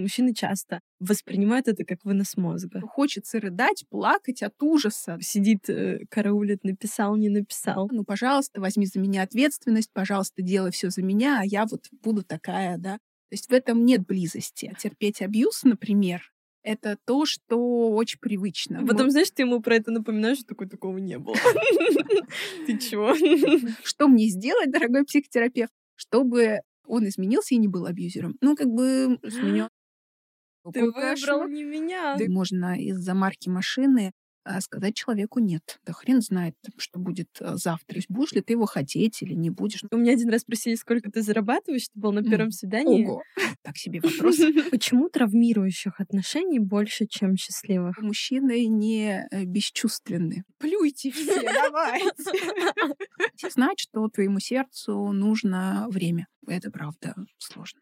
мужчины часто воспринимают это как вынос мозга. Хочется рыдать, плакать от ужаса. Сидит, э, караулит, написал, не написал. Ну, пожалуйста, возьми за меня ответственность, пожалуйста, делай все за меня, а я вот буду такая, да. То есть в этом нет близости. Терпеть абьюз, например, это то, что очень привычно. Потом, Мы... знаешь, ты ему про это напоминаешь, что такой такого не было. Ты чего? Что мне сделать, дорогой психотерапевт, чтобы он изменился и не был абьюзером? Ну, как бы сменил. Ты выбрал не меня. Можно из-за марки машины а сказать человеку нет. Да хрен знает, что будет э, завтра. Будешь ли ты его хотеть или не будешь. У меня один раз спросили, сколько ты зарабатываешь, ты был на первом свидании. Ого, так себе вопрос. Почему травмирующих отношений больше, чем счастливых? Мужчины не э, бесчувственны. Плюйте все, давайте. Знать, что твоему сердцу нужно время. Это правда сложно.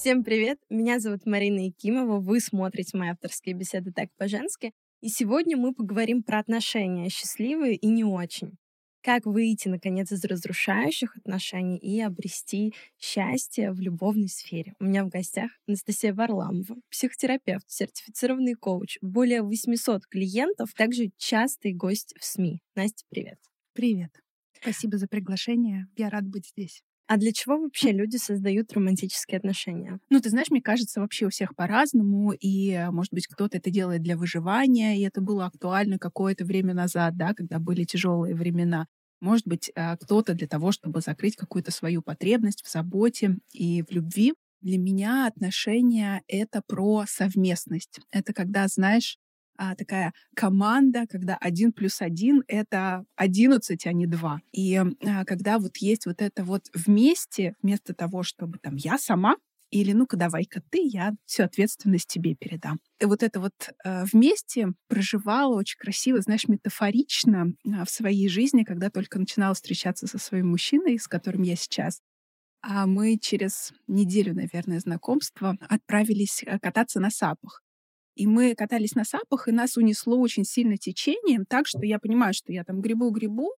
Всем привет! Меня зовут Марина Якимова. Вы смотрите мои авторские беседы «Так по-женски». И сегодня мы поговорим про отношения, счастливые и не очень. Как выйти, наконец, из разрушающих отношений и обрести счастье в любовной сфере. У меня в гостях Анастасия Варламова, психотерапевт, сертифицированный коуч, более 800 клиентов, также частый гость в СМИ. Настя, привет. Привет. Спасибо за приглашение. Я рад быть здесь. А для чего вообще люди создают романтические отношения? Ну, ты знаешь, мне кажется, вообще у всех по-разному, и, может быть, кто-то это делает для выживания, и это было актуально какое-то время назад, да, когда были тяжелые времена. Может быть, а, кто-то для того, чтобы закрыть какую-то свою потребность в заботе и в любви. Для меня отношения — это про совместность. Это когда, знаешь, а, такая команда, когда один плюс один — это одиннадцать, а не два. И а, когда вот есть вот это вот вместе, вместо того, чтобы там я сама или ну-ка давай-ка ты, я всю ответственность тебе передам. И вот это вот э, вместе проживала очень красиво, знаешь, метафорично э, в своей жизни, когда только начинала встречаться со своим мужчиной, с которым я сейчас. А мы через неделю, наверное, знакомства отправились э, кататься на сапах. И мы катались на сапах, и нас унесло очень сильно течением, так что я понимаю, что я там грибу-грибу,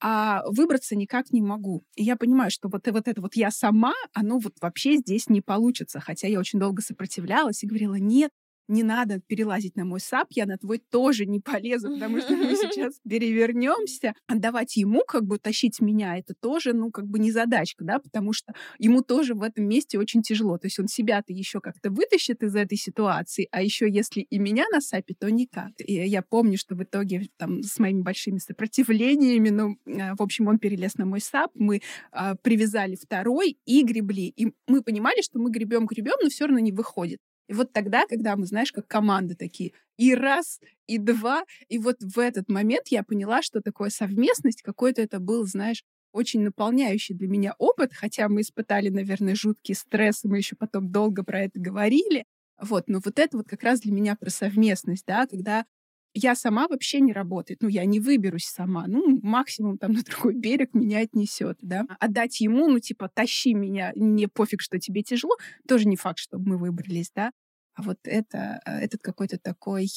а выбраться никак не могу. И я понимаю, что вот, вот это вот я сама, оно вот вообще здесь не получится. Хотя я очень долго сопротивлялась и говорила, нет, не надо перелазить на мой сап, я на твой тоже не полезу, потому что мы сейчас перевернемся. Отдавать ему, как бы тащить меня, это тоже, ну, как бы не задачка, да, потому что ему тоже в этом месте очень тяжело. То есть он себя-то еще как-то вытащит из этой ситуации, а еще если и меня на сапе, то никак. И я помню, что в итоге там с моими большими сопротивлениями, ну, а, в общем, он перелез на мой сап, мы а, привязали второй и гребли. И мы понимали, что мы гребем, гребем, но все равно не выходит. И вот тогда, когда мы, знаешь, как команда такие, и раз, и два, и вот в этот момент я поняла, что такое совместность, какой-то это был, знаешь, очень наполняющий для меня опыт, хотя мы испытали, наверное, жуткий стресс, мы еще потом долго про это говорили. Вот, но вот это вот как раз для меня про совместность, да, когда я сама вообще не работает, ну, я не выберусь сама, ну, максимум там на другой берег меня отнесет, да. Отдать ему, ну, типа, тащи меня, мне пофиг, что тебе тяжело, тоже не факт, чтобы мы выбрались, да. А вот это, э, этот какой-то такой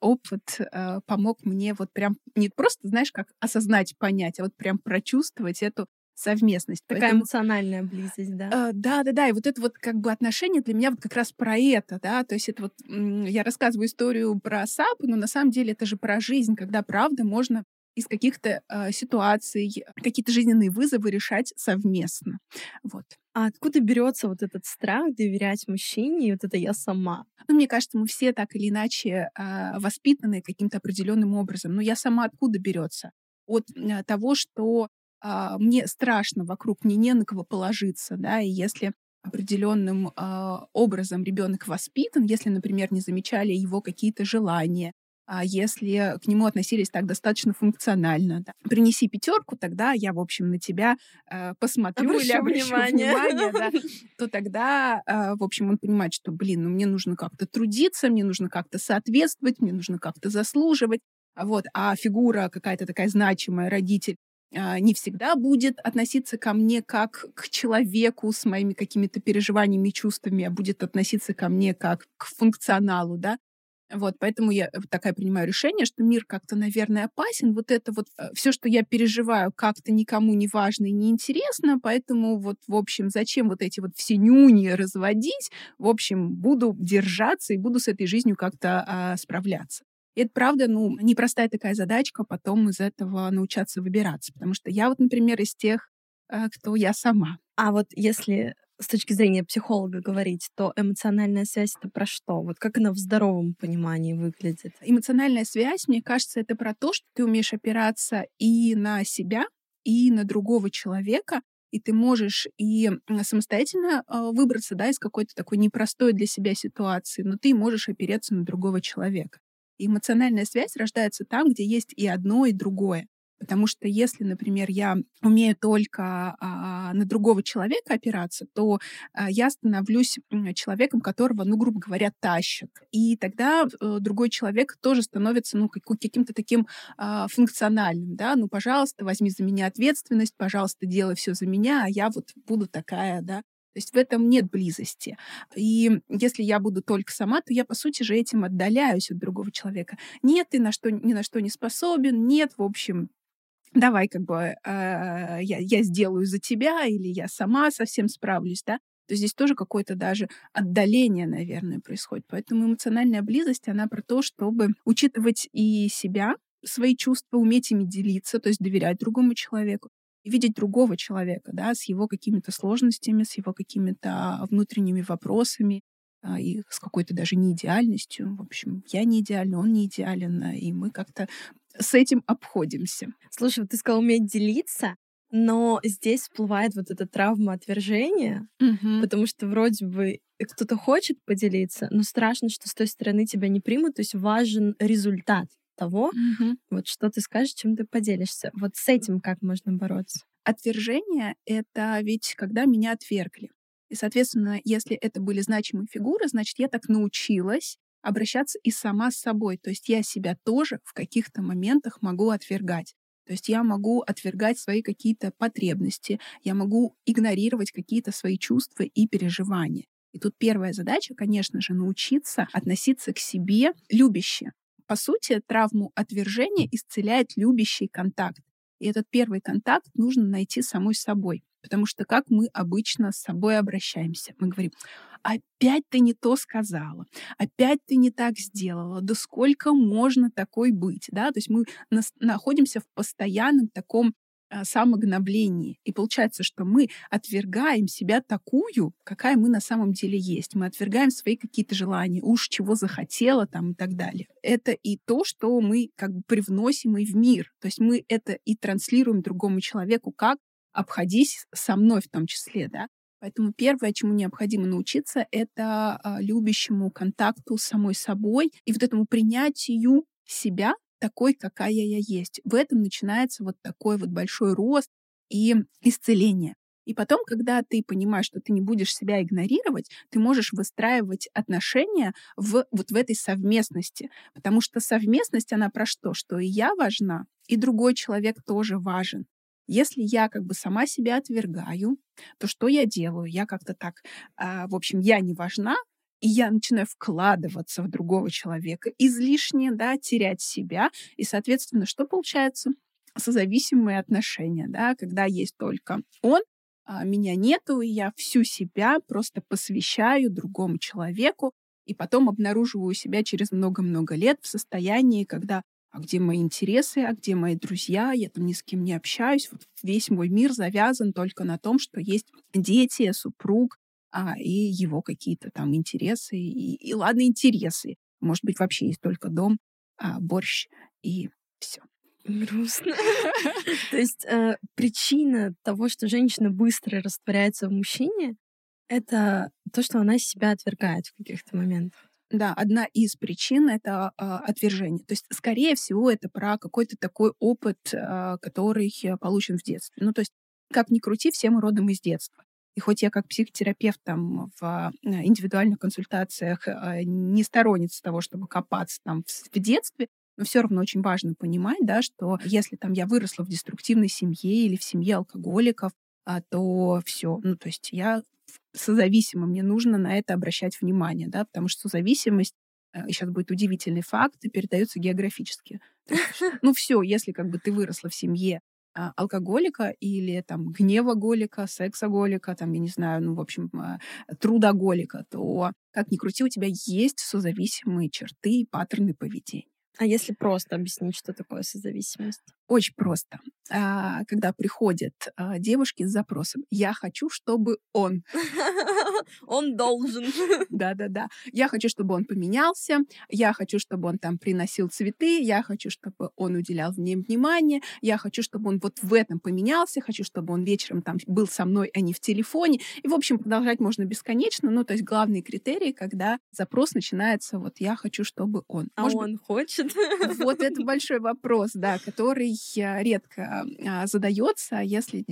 опыт э, помог мне вот прям не просто, знаешь, как осознать, понять, а вот прям прочувствовать эту совместность. Такая Поэтому, эмоциональная близость, да? Э, да, да, да. И вот это вот как бы отношение для меня вот как раз про это, да. То есть это вот я рассказываю историю про сап, но на самом деле это же про жизнь, когда правда можно из каких-то э, ситуаций, какие-то жизненные вызовы решать совместно. Вот. А откуда берется вот этот страх доверять мужчине, и вот это я сама? Ну, мне кажется, мы все так или иначе э, воспитаны каким-то определенным образом. Но я сама откуда берется? От э, того, что э, мне страшно вокруг, мне не на кого положиться, да, и если определенным э, образом ребенок воспитан, если, например, не замечали его какие-то желания, если к нему относились так достаточно функционально. Да. Принеси пятерку, тогда я, в общем, на тебя э, посмотрю обращу или обращу внимание, внимание да, то тогда, э, в общем, он понимает, что, блин, ну мне нужно как-то трудиться, мне нужно как-то соответствовать, мне нужно как-то заслуживать. Вот, а фигура какая-то такая значимая, родитель, а, не всегда будет относиться ко мне как к человеку с моими какими-то переживаниями чувствами, а будет относиться ко мне как к функционалу, да. Вот, поэтому я э, такая принимаю решение, что мир как-то, наверное, опасен. Вот это вот э, все, что я переживаю, как-то никому не важно и не интересно, поэтому вот, в общем, зачем вот эти вот все нюни разводить? В общем, буду держаться и буду с этой жизнью как-то а, справляться. И это, правда, ну, непростая такая задачка потом из этого научаться выбираться. Потому что я вот, например, из тех, а, кто я сама. А вот если с точки зрения психолога говорить, то эмоциональная связь это про что? Вот как она в здоровом понимании выглядит? Эмоциональная связь, мне кажется, это про то, что ты умеешь опираться и на себя, и на другого человека, и ты можешь и самостоятельно а, выбраться да, из какой-то такой непростой для себя ситуации, но ты можешь опереться на другого человека. Эмоциональная связь рождается там, где есть и одно, и другое. Потому что если, например, я умею только а, на другого человека опираться, то а, я становлюсь человеком, которого, ну, грубо говоря, тащат. И тогда а, другой человек тоже становится, ну, каким-то таким а, функциональным, да, ну, пожалуйста, возьми за меня ответственность, пожалуйста, делай все за меня, а я вот буду такая, да, то есть в этом нет близости. И если я буду только сама, то я, по сути же, этим отдаляюсь от другого человека. Нет, ты на что, ни на что не способен, нет, в общем, давай как бы э, я, я сделаю за тебя, или я сама совсем справлюсь, да, то здесь тоже какое-то даже отдаление, наверное, происходит. Поэтому эмоциональная близость, она про то, чтобы учитывать и себя, свои чувства, уметь ими делиться, то есть доверять другому человеку, видеть другого человека, да, с его какими-то сложностями, с его какими-то внутренними вопросами, а, и с какой-то даже неидеальностью. В общем, я не идеальна, он не идеален, и мы как-то с этим обходимся. Слушай, вот ты сказал уметь делиться, но здесь всплывает вот эта травма отвержения, угу. потому что вроде бы кто-то хочет поделиться, но страшно, что с той стороны тебя не примут, то есть важен результат того, угу. вот что ты скажешь, чем ты поделишься. Вот с этим как можно бороться? Отвержение — это ведь когда меня отвергли. И, соответственно, если это были значимые фигуры, значит, я так научилась обращаться и сама с собой. То есть я себя тоже в каких-то моментах могу отвергать. То есть я могу отвергать свои какие-то потребности, я могу игнорировать какие-то свои чувства и переживания. И тут первая задача, конечно же, научиться относиться к себе любяще. По сути, травму отвержения исцеляет любящий контакт. И этот первый контакт нужно найти самой собой. Потому что как мы обычно с собой обращаемся? Мы говорим, опять ты не то сказала, опять ты не так сделала, да сколько можно такой быть, да? То есть мы находимся в постоянном таком а, самогноблении. И получается, что мы отвергаем себя такую, какая мы на самом деле есть. Мы отвергаем свои какие-то желания, уж чего захотела там и так далее. Это и то, что мы как бы привносим и в мир. То есть мы это и транслируем другому человеку, как обходись со мной в том числе, да. Поэтому первое, чему необходимо научиться, это а, любящему контакту с самой собой и вот этому принятию себя такой, какая я есть. В этом начинается вот такой вот большой рост и исцеление. И потом, когда ты понимаешь, что ты не будешь себя игнорировать, ты можешь выстраивать отношения в, вот в этой совместности. Потому что совместность, она про что? Что и я важна, и другой человек тоже важен. Если я как бы сама себя отвергаю, то что я делаю? Я как-то так, а, в общем, я не важна, и я начинаю вкладываться в другого человека излишне, да, терять себя. И, соответственно, что получается? Созависимые отношения, да, когда есть только он, а меня нету, и я всю себя просто посвящаю другому человеку, и потом обнаруживаю себя через много-много лет в состоянии, когда а где мои интересы, а где мои друзья, я там ни с кем не общаюсь. Вот весь мой мир завязан только на том, что есть дети, супруг, а, и его какие-то там интересы, и, и ладно, интересы. Может быть, вообще есть только дом, а, борщ и все. Грустно. То есть э, причина того, что женщина быстро растворяется в мужчине, это то, что она себя отвергает в каких-то моментах. Да, одна из причин это э, отвержение. То есть, скорее всего, это про какой-то такой опыт, э, который получен в детстве. Ну, то есть, как ни крути, все мы родом из детства. И хоть я как психотерапевт там в индивидуальных консультациях не сторонница того, чтобы копаться там в, в детстве, но все равно очень важно понимать, да, что если там я выросла в деструктивной семье или в семье алкоголиков, а, то все, ну то есть я созависима, мне нужно на это обращать внимание, да, потому что созависимость и сейчас будет удивительный факт, передается географически. Ну все, если как бы ты выросла в семье а, алкоголика или там гневоголика, сексоголика, там, я не знаю, ну, в общем, а, трудоголика, то, как ни крути, у тебя есть созависимые черты и паттерны поведения. А если просто объяснить, что такое созависимость? Очень просто. А, когда приходят а, девушки с запросом «я хочу, чтобы он». Он должен. Да-да-да. Я хочу, чтобы он поменялся. Я хочу, чтобы он там приносил цветы. Я хочу, чтобы он уделял мне внимание. Я хочу, чтобы он вот в этом поменялся. Хочу, чтобы он вечером там был со мной, а не в телефоне. И, в общем, продолжать можно бесконечно. Ну, то есть главные критерии, когда запрос начинается вот «я хочу, чтобы он». А Может он быть... хочет? Вот это большой вопрос, да, который редко а, задается, если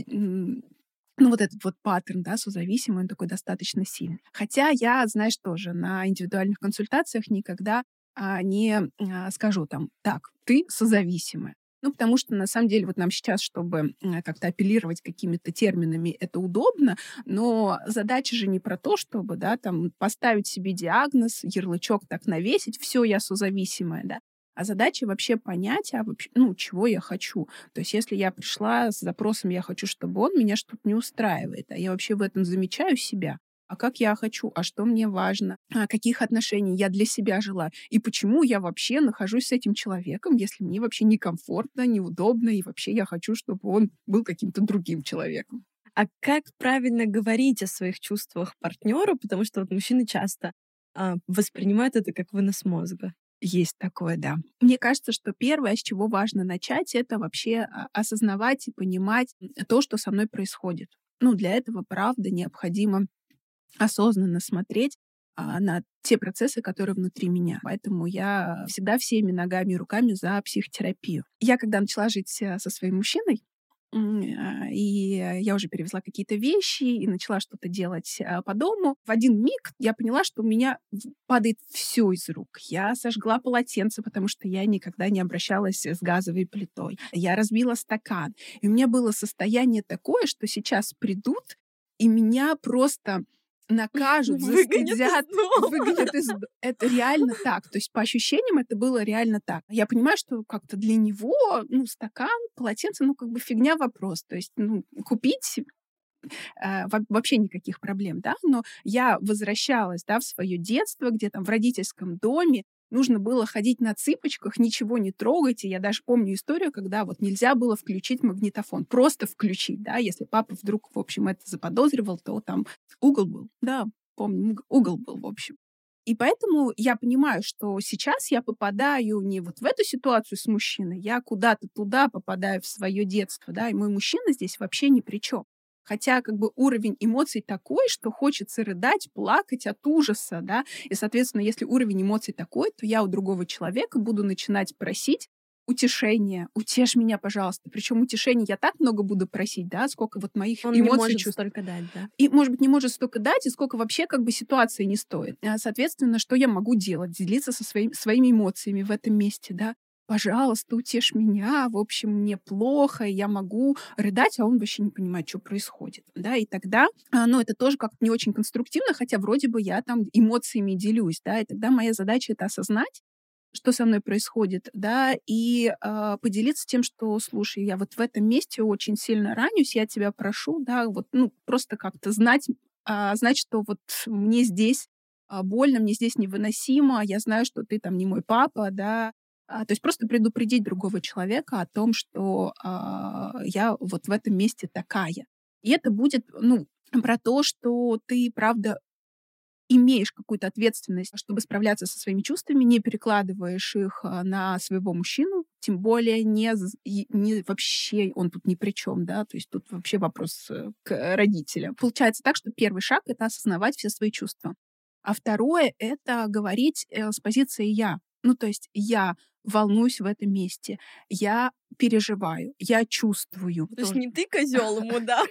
ну, вот этот вот паттерн, да, созависимый, он такой достаточно сильный. Хотя я, знаешь, тоже на индивидуальных консультациях никогда а, не а, скажу там, так, ты созависимая. Ну, потому что, на самом деле, вот нам сейчас, чтобы как-то апеллировать какими-то терминами, это удобно, но задача же не про то, чтобы, да, там, поставить себе диагноз, ярлычок так навесить, все, я созависимая, да, а задача вообще понять, а вообще, ну, чего я хочу. То есть если я пришла с запросом «я хочу, чтобы он», меня что-то не устраивает, а я вообще в этом замечаю себя. А как я хочу, а что мне важно, а каких отношений я для себя жила, и почему я вообще нахожусь с этим человеком, если мне вообще некомфортно, неудобно, и вообще я хочу, чтобы он был каким-то другим человеком. А как правильно говорить о своих чувствах партнеру, потому что вот мужчины часто а, воспринимают это как вынос мозга. Есть такое, да. Мне кажется, что первое, с чего важно начать, это вообще а, осознавать и понимать то, что со мной происходит. Ну, для этого, правда, необходимо осознанно смотреть а, на те процессы, которые внутри меня. Поэтому я всегда всеми ногами и руками за психотерапию. Я, когда начала жить э, со своим мужчиной, и я уже перевезла какие-то вещи и начала что-то делать а, по дому. В один миг я поняла, что у меня падает все из рук. Я сожгла полотенце, потому что я никогда не обращалась с газовой плитой. Я разбила стакан. И у меня было состояние такое, что сейчас придут и меня просто накажут, застыдят, выгонят из... Это реально так. То есть по ощущениям это было реально так. Я понимаю, что как-то для него, ну, стакан, полотенце, ну, как бы фигня вопрос. То есть, ну, купить э, вообще никаких проблем, да, но я возвращалась, да, в свое детство, где там в родительском доме, нужно было ходить на цыпочках, ничего не трогать. И я даже помню историю, когда вот нельзя было включить магнитофон. Просто включить, да, если папа вдруг, в общем, это заподозривал, то там угол был. Да, помню, угол был, в общем. И поэтому я понимаю, что сейчас я попадаю не вот в эту ситуацию с мужчиной, я куда-то туда попадаю в свое детство, да, и мой мужчина здесь вообще ни при чем. Хотя как бы уровень эмоций такой, что хочется рыдать, плакать от ужаса, да, и, соответственно, если уровень эмоций такой, то я у другого человека буду начинать просить утешение, утешь меня, пожалуйста. Причем утешение я так много буду просить, да, сколько вот моих Он эмоций не может чувств. столько дать, да. И, может быть, не может столько дать, и сколько вообще как бы ситуации не стоит. А, соответственно, что я могу делать? Делиться со своими, своими эмоциями в этом месте, да пожалуйста, утешь меня, в общем, мне плохо, я могу рыдать, а он вообще не понимает, что происходит, да, и тогда, а, ну, это тоже как-то не очень конструктивно, хотя вроде бы я там эмоциями делюсь, да, и тогда моя задача это осознать, что со мной происходит, да, и э, поделиться тем, что, слушай, я вот в этом месте очень сильно ранюсь, я тебя прошу, да, вот, ну, просто как-то знать, э, знать, что вот мне здесь больно, мне здесь невыносимо, я знаю, что ты там не мой папа, да, то есть просто предупредить другого человека о том, что а, я вот в этом месте такая. И это будет, ну, про то, что ты, правда, имеешь какую-то ответственность, чтобы справляться со своими чувствами, не перекладываешь их а, на своего мужчину, тем более не, не вообще он тут ни при чем, да, то есть тут вообще вопрос э, к родителям. Получается так, что первый шаг — это осознавать все свои чувства. А второе — это говорить э, с позиции «я». Ну, то есть я волнуюсь в этом месте, я переживаю, я чувствую. То есть не ты козел, мудак.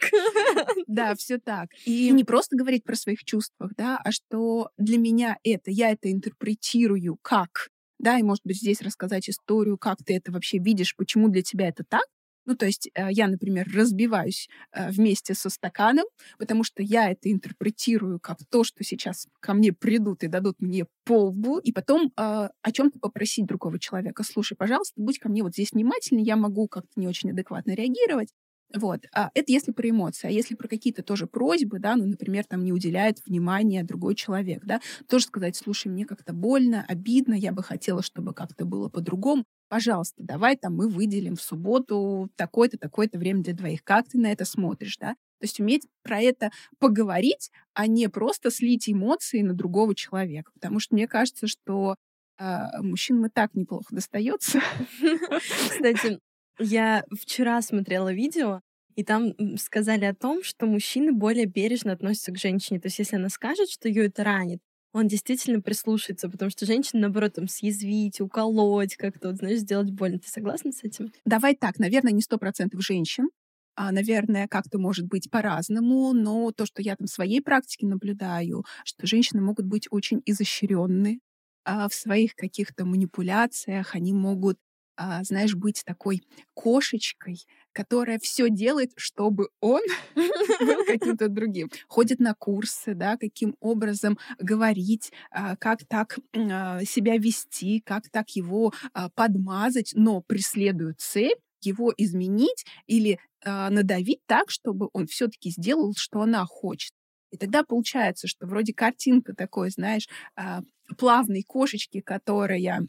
Да, все так. И не просто говорить про своих чувствах, да, а что для меня это, я это интерпретирую как, да, и, может быть, здесь рассказать историю, как ты это вообще видишь, почему для тебя это так, Ну, то есть э, я, например, разбиваюсь э, вместе со стаканом, потому что я это интерпретирую как то, что сейчас ко мне придут и дадут мне полбу, и потом э, о чем-то попросить другого человека. Слушай, пожалуйста, будь ко мне вот здесь внимательней, я могу как-то не очень адекватно реагировать. Вот. А это если про эмоции. А если про какие-то тоже просьбы, да, ну, например, там не уделяет внимания другой человек, да, тоже сказать, слушай, мне как-то больно, обидно, я бы хотела, чтобы как-то было по-другому. Пожалуйста, давай там мы выделим в субботу такое-то, такое-то время для двоих. Как ты на это смотришь, да? То есть уметь про это поговорить, а не просто слить эмоции на другого человека. Потому что мне кажется, что э, мужчинам и так неплохо достается. Кстати, я вчера смотрела видео, и там сказали о том, что мужчины более бережно относятся к женщине. То есть если она скажет, что ее это ранит, он действительно прислушается, потому что женщина, наоборот, там съязвить, уколоть, как-то, вот, знаешь, сделать больно. Ты согласна с этим? Давай так, наверное, не сто процентов женщин, а, наверное, как-то может быть по-разному, но то, что я там в своей практике наблюдаю, что женщины могут быть очень изощренны а, в своих каких-то манипуляциях, они могут а, знаешь, быть такой кошечкой, которая все делает, чтобы он был каким-то другим. Ходит на курсы, да, каким образом говорить, а, как так а, себя вести, как так его подмазать, но преследует цель его изменить или надавить так, чтобы он все-таки сделал, что она хочет. И тогда получается, что вроде картинка такой, знаешь, а, плавной кошечки, которая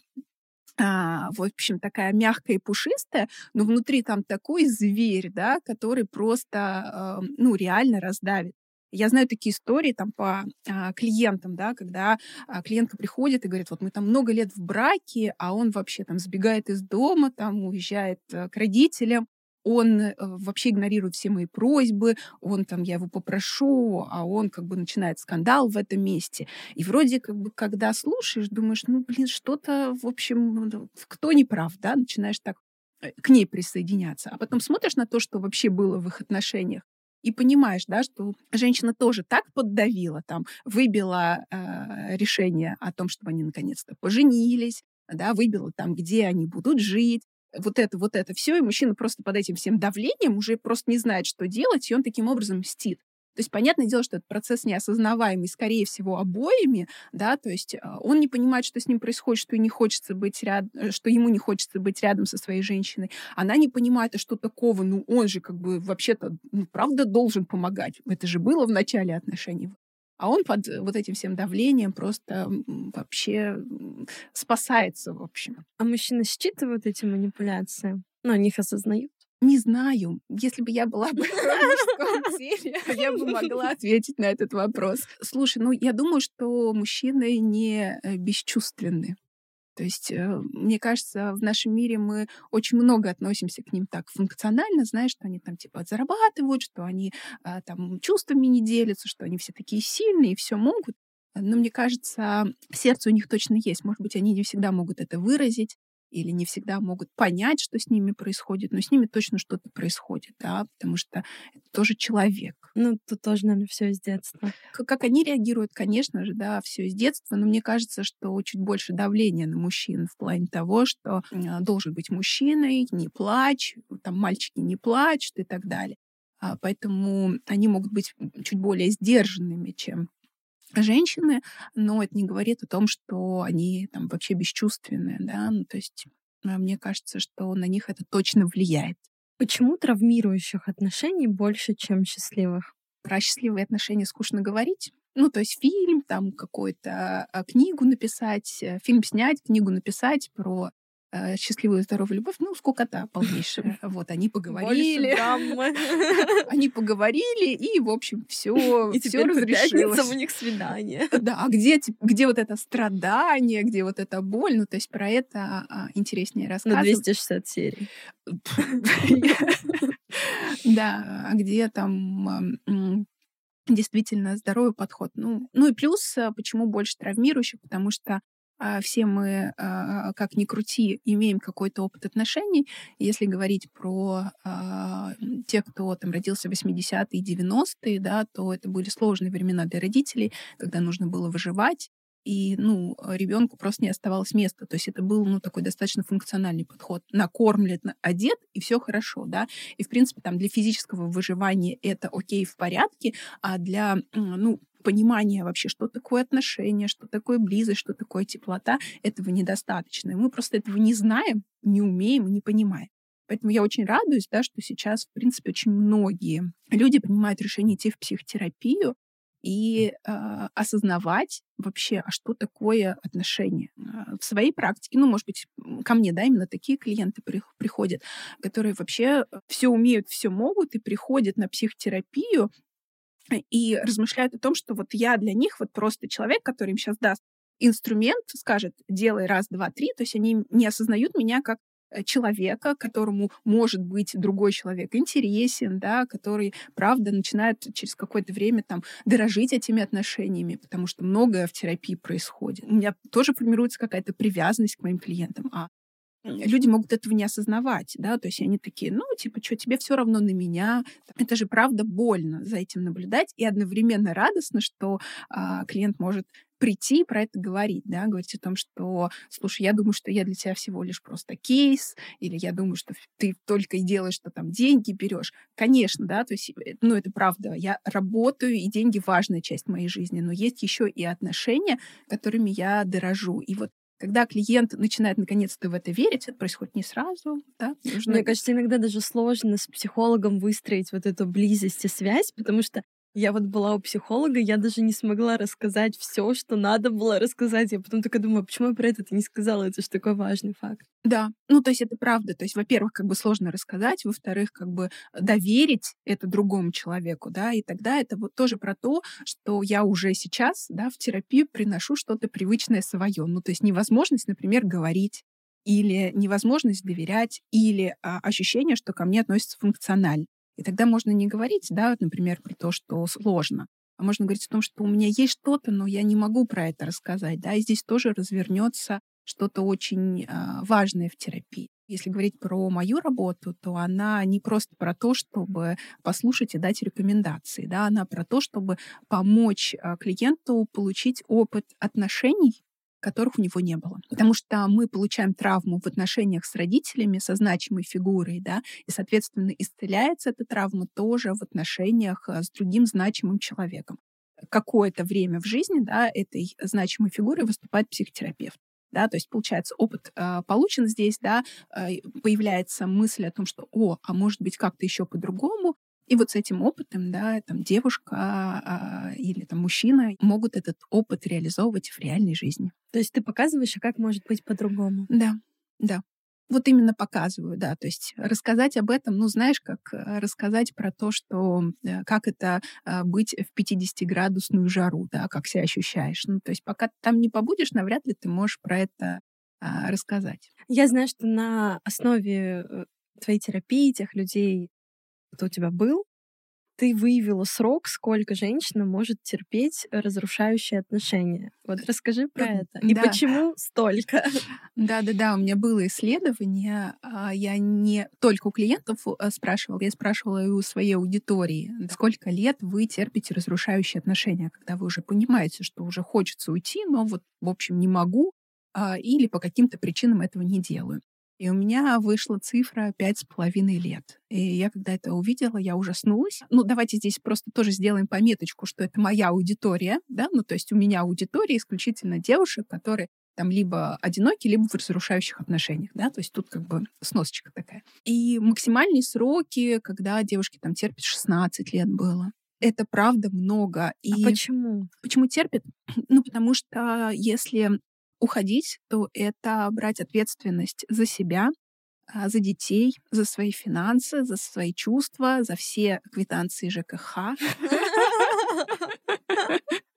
а, в общем, такая мягкая и пушистая, но внутри там такой зверь, да, который просто, э, ну, реально раздавит. Я знаю такие истории там по а, клиентам, да, когда а, клиентка приходит и говорит, вот мы там много лет в браке, а он вообще там сбегает из дома, там уезжает а, к родителям, он э, вообще игнорирует все мои просьбы, он там, я его попрошу, а он как бы начинает скандал в этом месте. И вроде как бы, когда слушаешь, думаешь, ну, блин, что-то, в общем, ну, кто не прав, да, начинаешь так э, к ней присоединяться. А потом смотришь на то, что вообще было в их отношениях, и понимаешь, да, что женщина тоже так поддавила, там, выбила э, решение о том, чтобы они наконец-то поженились, да, выбила там, где они будут жить, вот это, вот это все, и мужчина просто под этим всем давлением уже просто не знает, что делать, и он таким образом мстит. То есть, понятное дело, что этот процесс неосознаваемый, скорее всего, обоими, да, то есть а, он не понимает, что с ним происходит, что, не хочется быть ряд... Э, что ему не хочется быть рядом со своей женщиной. Она не понимает, а что такого, ну, он же как бы вообще-то, ну, правда, должен помогать. Это же было в начале отношений. А он под э, вот этим всем давлением просто вообще спасается, в общем. А мужчины считывают эти манипуляции? Ну, они их осознают? Не знаю. Если бы я была бы в мужском теле, я бы могла ответить на этот вопрос. Слушай, ну, я думаю, что мужчины не э, бесчувственны. То есть, э, мне кажется, в нашем мире мы очень много относимся к ним так функционально, знаешь, что они там типа зарабатывают, что они а, там чувствами не делятся, что они все такие сильные и все могут. Но мне кажется, сердце у них точно есть. Может быть, они не всегда могут это выразить, или не всегда могут понять, что с ними происходит, но с ними точно что-то происходит, да, потому что это тоже человек. Ну, тут тоже, наверное, все из детства. Как, они реагируют, конечно же, да, все из детства, но мне кажется, что чуть больше давления на мужчин в плане того, что э, должен быть мужчиной, не плачь, там мальчики не плачут и так далее. А, поэтому они могут быть чуть более сдержанными, чем женщины, но это не говорит о том, что они там вообще бесчувственные, да, ну, то есть а, мне кажется, что на них это точно влияет. Почему травмирующих отношений больше, чем счастливых? Про счастливые отношения скучно говорить. Ну, то есть фильм, там какую-то а, книгу написать, э, фильм снять, книгу написать про э, счастливую здоровую любовь, ну, скукота полнейшая. Вот, они поговорили. Они поговорили, и, в общем, все И все разрешилось. у них свидание. Да, а где, где вот это страдание, где вот эта боль? Ну, то есть про это а, интереснее рассказывать. На 260 серий. Да, а где там действительно здоровый подход. Ну, ну и плюс, а, почему больше травмирующих, потому что все мы, а, как ни крути, имеем какой-то опыт отношений. Если говорить про а, тех, кто там родился в 80-е и 90-е, да, то это были сложные времена для родителей, когда нужно было выживать. и, ну, ребенку просто не оставалось места. То есть это был, ну, такой достаточно функциональный подход. Накормлен, одет, и все хорошо, да. И, в принципе, там для физического выживания это окей, в порядке, а для, ну, понимания вообще, что такое отношения, что такое близость, что такое теплота, этого недостаточно. И мы просто этого не знаем, не умеем и не понимаем. Поэтому я очень радуюсь, да, что сейчас, в принципе, очень многие люди принимают решение идти в психотерапию и э, осознавать вообще, а что такое отношения. В своей практике, ну, может быть, ко мне, да, именно такие клиенты при, приходят, которые вообще все умеют, все могут и приходят на психотерапию и размышляют о том, что вот я для них вот просто человек, который им сейчас даст инструмент, скажет, делай раз, два, три, то есть они не осознают меня как Э, человека, которому, может быть, другой человек интересен, да, который, правда, начинает через какое-то время там дорожить этими отношениями, потому что многое в терапии происходит. У меня тоже формируется какая-то привязанность к моим клиентам, а люди могут этого не осознавать, да, то есть они такие, ну, типа, что, тебе все равно на меня. Это же правда больно за этим наблюдать, и одновременно радостно, что а, клиент может прийти и про это говорить, да, говорить о том, что, слушай, я думаю, что я для тебя всего лишь просто кейс, или я думаю, что ты только и делаешь, что там деньги берешь. Конечно, да, то есть, э, ну, это правда, я работаю, и деньги важная часть моей жизни, но есть еще и отношения, которыми я дорожу. И вот когда клиент начинает наконец-то в это верить, это происходит не сразу, да? Нужно... Мне кажется, иногда даже сложно с психологом выстроить вот эту близость и связь, потому что я вот была у психолога, я даже не смогла рассказать все, что надо было рассказать. Я потом только думаю, почему я про это не сказала? Это же такой важный факт. Да, ну то есть это правда. То есть, во-первых, как бы сложно рассказать, во-вторых, как бы доверить это другому человеку, да, и тогда это вот тоже про то, что я уже сейчас, да, в терапию приношу что-то привычное свое. Ну то есть невозможность, например, говорить, или невозможность доверять, или а, ощущение, что ко мне относятся функционально. И тогда можно не говорить, да, вот, например, про то, что сложно, а можно говорить о том, что у меня есть что-то, но я не могу про это рассказать, да, и здесь тоже развернется что-то очень э, важное в терапии. Если говорить про мою работу, то она не просто про то, чтобы послушать и дать рекомендации, да, она про то, чтобы помочь э, клиенту получить опыт отношений которых у него не было. Потому что мы получаем травму в отношениях с родителями, со значимой фигурой, да, и, соответственно, исцеляется эта травма тоже в отношениях э, с другим значимым человеком. Какое-то время в жизни, да, этой значимой фигурой выступает психотерапевт. Да, то есть, получается, опыт э, получен здесь, да, э, появляется мысль о том, что, о, а может быть, как-то еще по-другому, и вот с этим опытом, да, там девушка а, или там мужчина могут этот опыт реализовывать в реальной жизни. То есть ты показываешь, а как может быть по-другому? Да, да. Вот именно показываю, да, то есть рассказать об этом, ну, знаешь, как э, рассказать про то, что э, как это э, быть в 50-градусную жару, да, как себя ощущаешь. Ну, то есть пока ты там не побудешь, навряд ли ты можешь про это а, рассказать. Я знаю, что на основе твоей терапии, тех людей, кто у тебя был, ты выявила срок, сколько женщина может терпеть разрушающие отношения. Вот расскажи про это. И да. почему столько? Да-да-да, у меня было исследование. А, я не только у клиентов э, спрашивала, я спрашивала и у своей аудитории. Сколько лет вы терпите разрушающие отношения, когда вы уже понимаете, что уже хочется уйти, но вот, в общем, не могу, а, или по каким-то причинам этого не делаю. И у меня вышла цифра пять с половиной лет. И я, когда это увидела, я ужаснулась. Ну, давайте здесь просто тоже сделаем пометочку, что это моя аудитория, да, ну, то есть у меня аудитория исключительно девушек, которые там либо одиноки, либо в разрушающих отношениях, да, то есть тут как бы сносочка такая. И максимальные сроки, когда девушки там терпят 16 лет было. Это правда много. И а почему? Почему терпят? Ну, потому что если уходить, то это брать ответственность за себя, а, за детей, за свои финансы, за свои чувства, за все квитанции ЖКХ.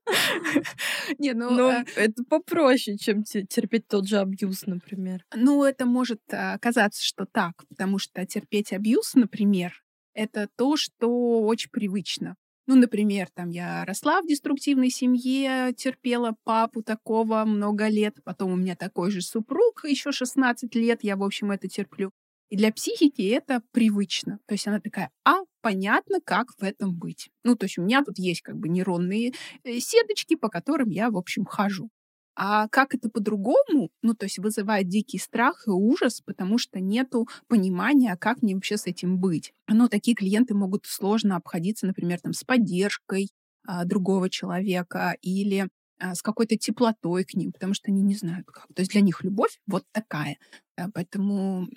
Не, ну, ну а это попроще, чем терпеть тот же абьюз, например. Ну, это может а, казаться, что так, потому что терпеть абьюз, например, это то, что очень привычно. Ну, например, там я росла в деструктивной семье, терпела папу такого много лет, потом у меня такой же супруг, еще 16 лет, я, в общем, это терплю. И для психики это привычно. То есть она такая, а, понятно, как в этом быть. Ну, то есть у меня тут есть как бы нейронные э, сеточки, по которым я, в общем, хожу. А как это по-другому? Ну, то есть вызывает дикий страх и ужас, потому что нету понимания, как мне вообще с этим быть. Но такие клиенты могут сложно обходиться, например, там, с поддержкой а, другого человека или а, с какой-то теплотой к ним, потому что они не знают как. То есть для них любовь вот такая. Да, поэтому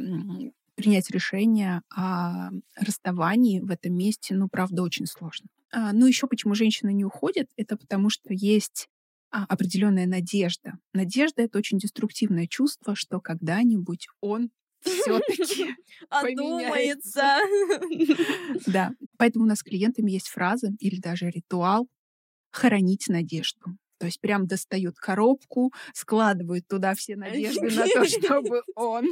принять решение о расставании в этом месте, ну, правда, очень сложно. А, ну, еще почему женщины не уходят, это потому что есть определенная надежда. Надежда это очень деструктивное чувство, что когда-нибудь он все-таки одумается. Да, поэтому у нас с клиентами есть фраза или даже ритуал хоронить надежду. То есть прям достают коробку, складывают туда все надежды на то, чтобы он...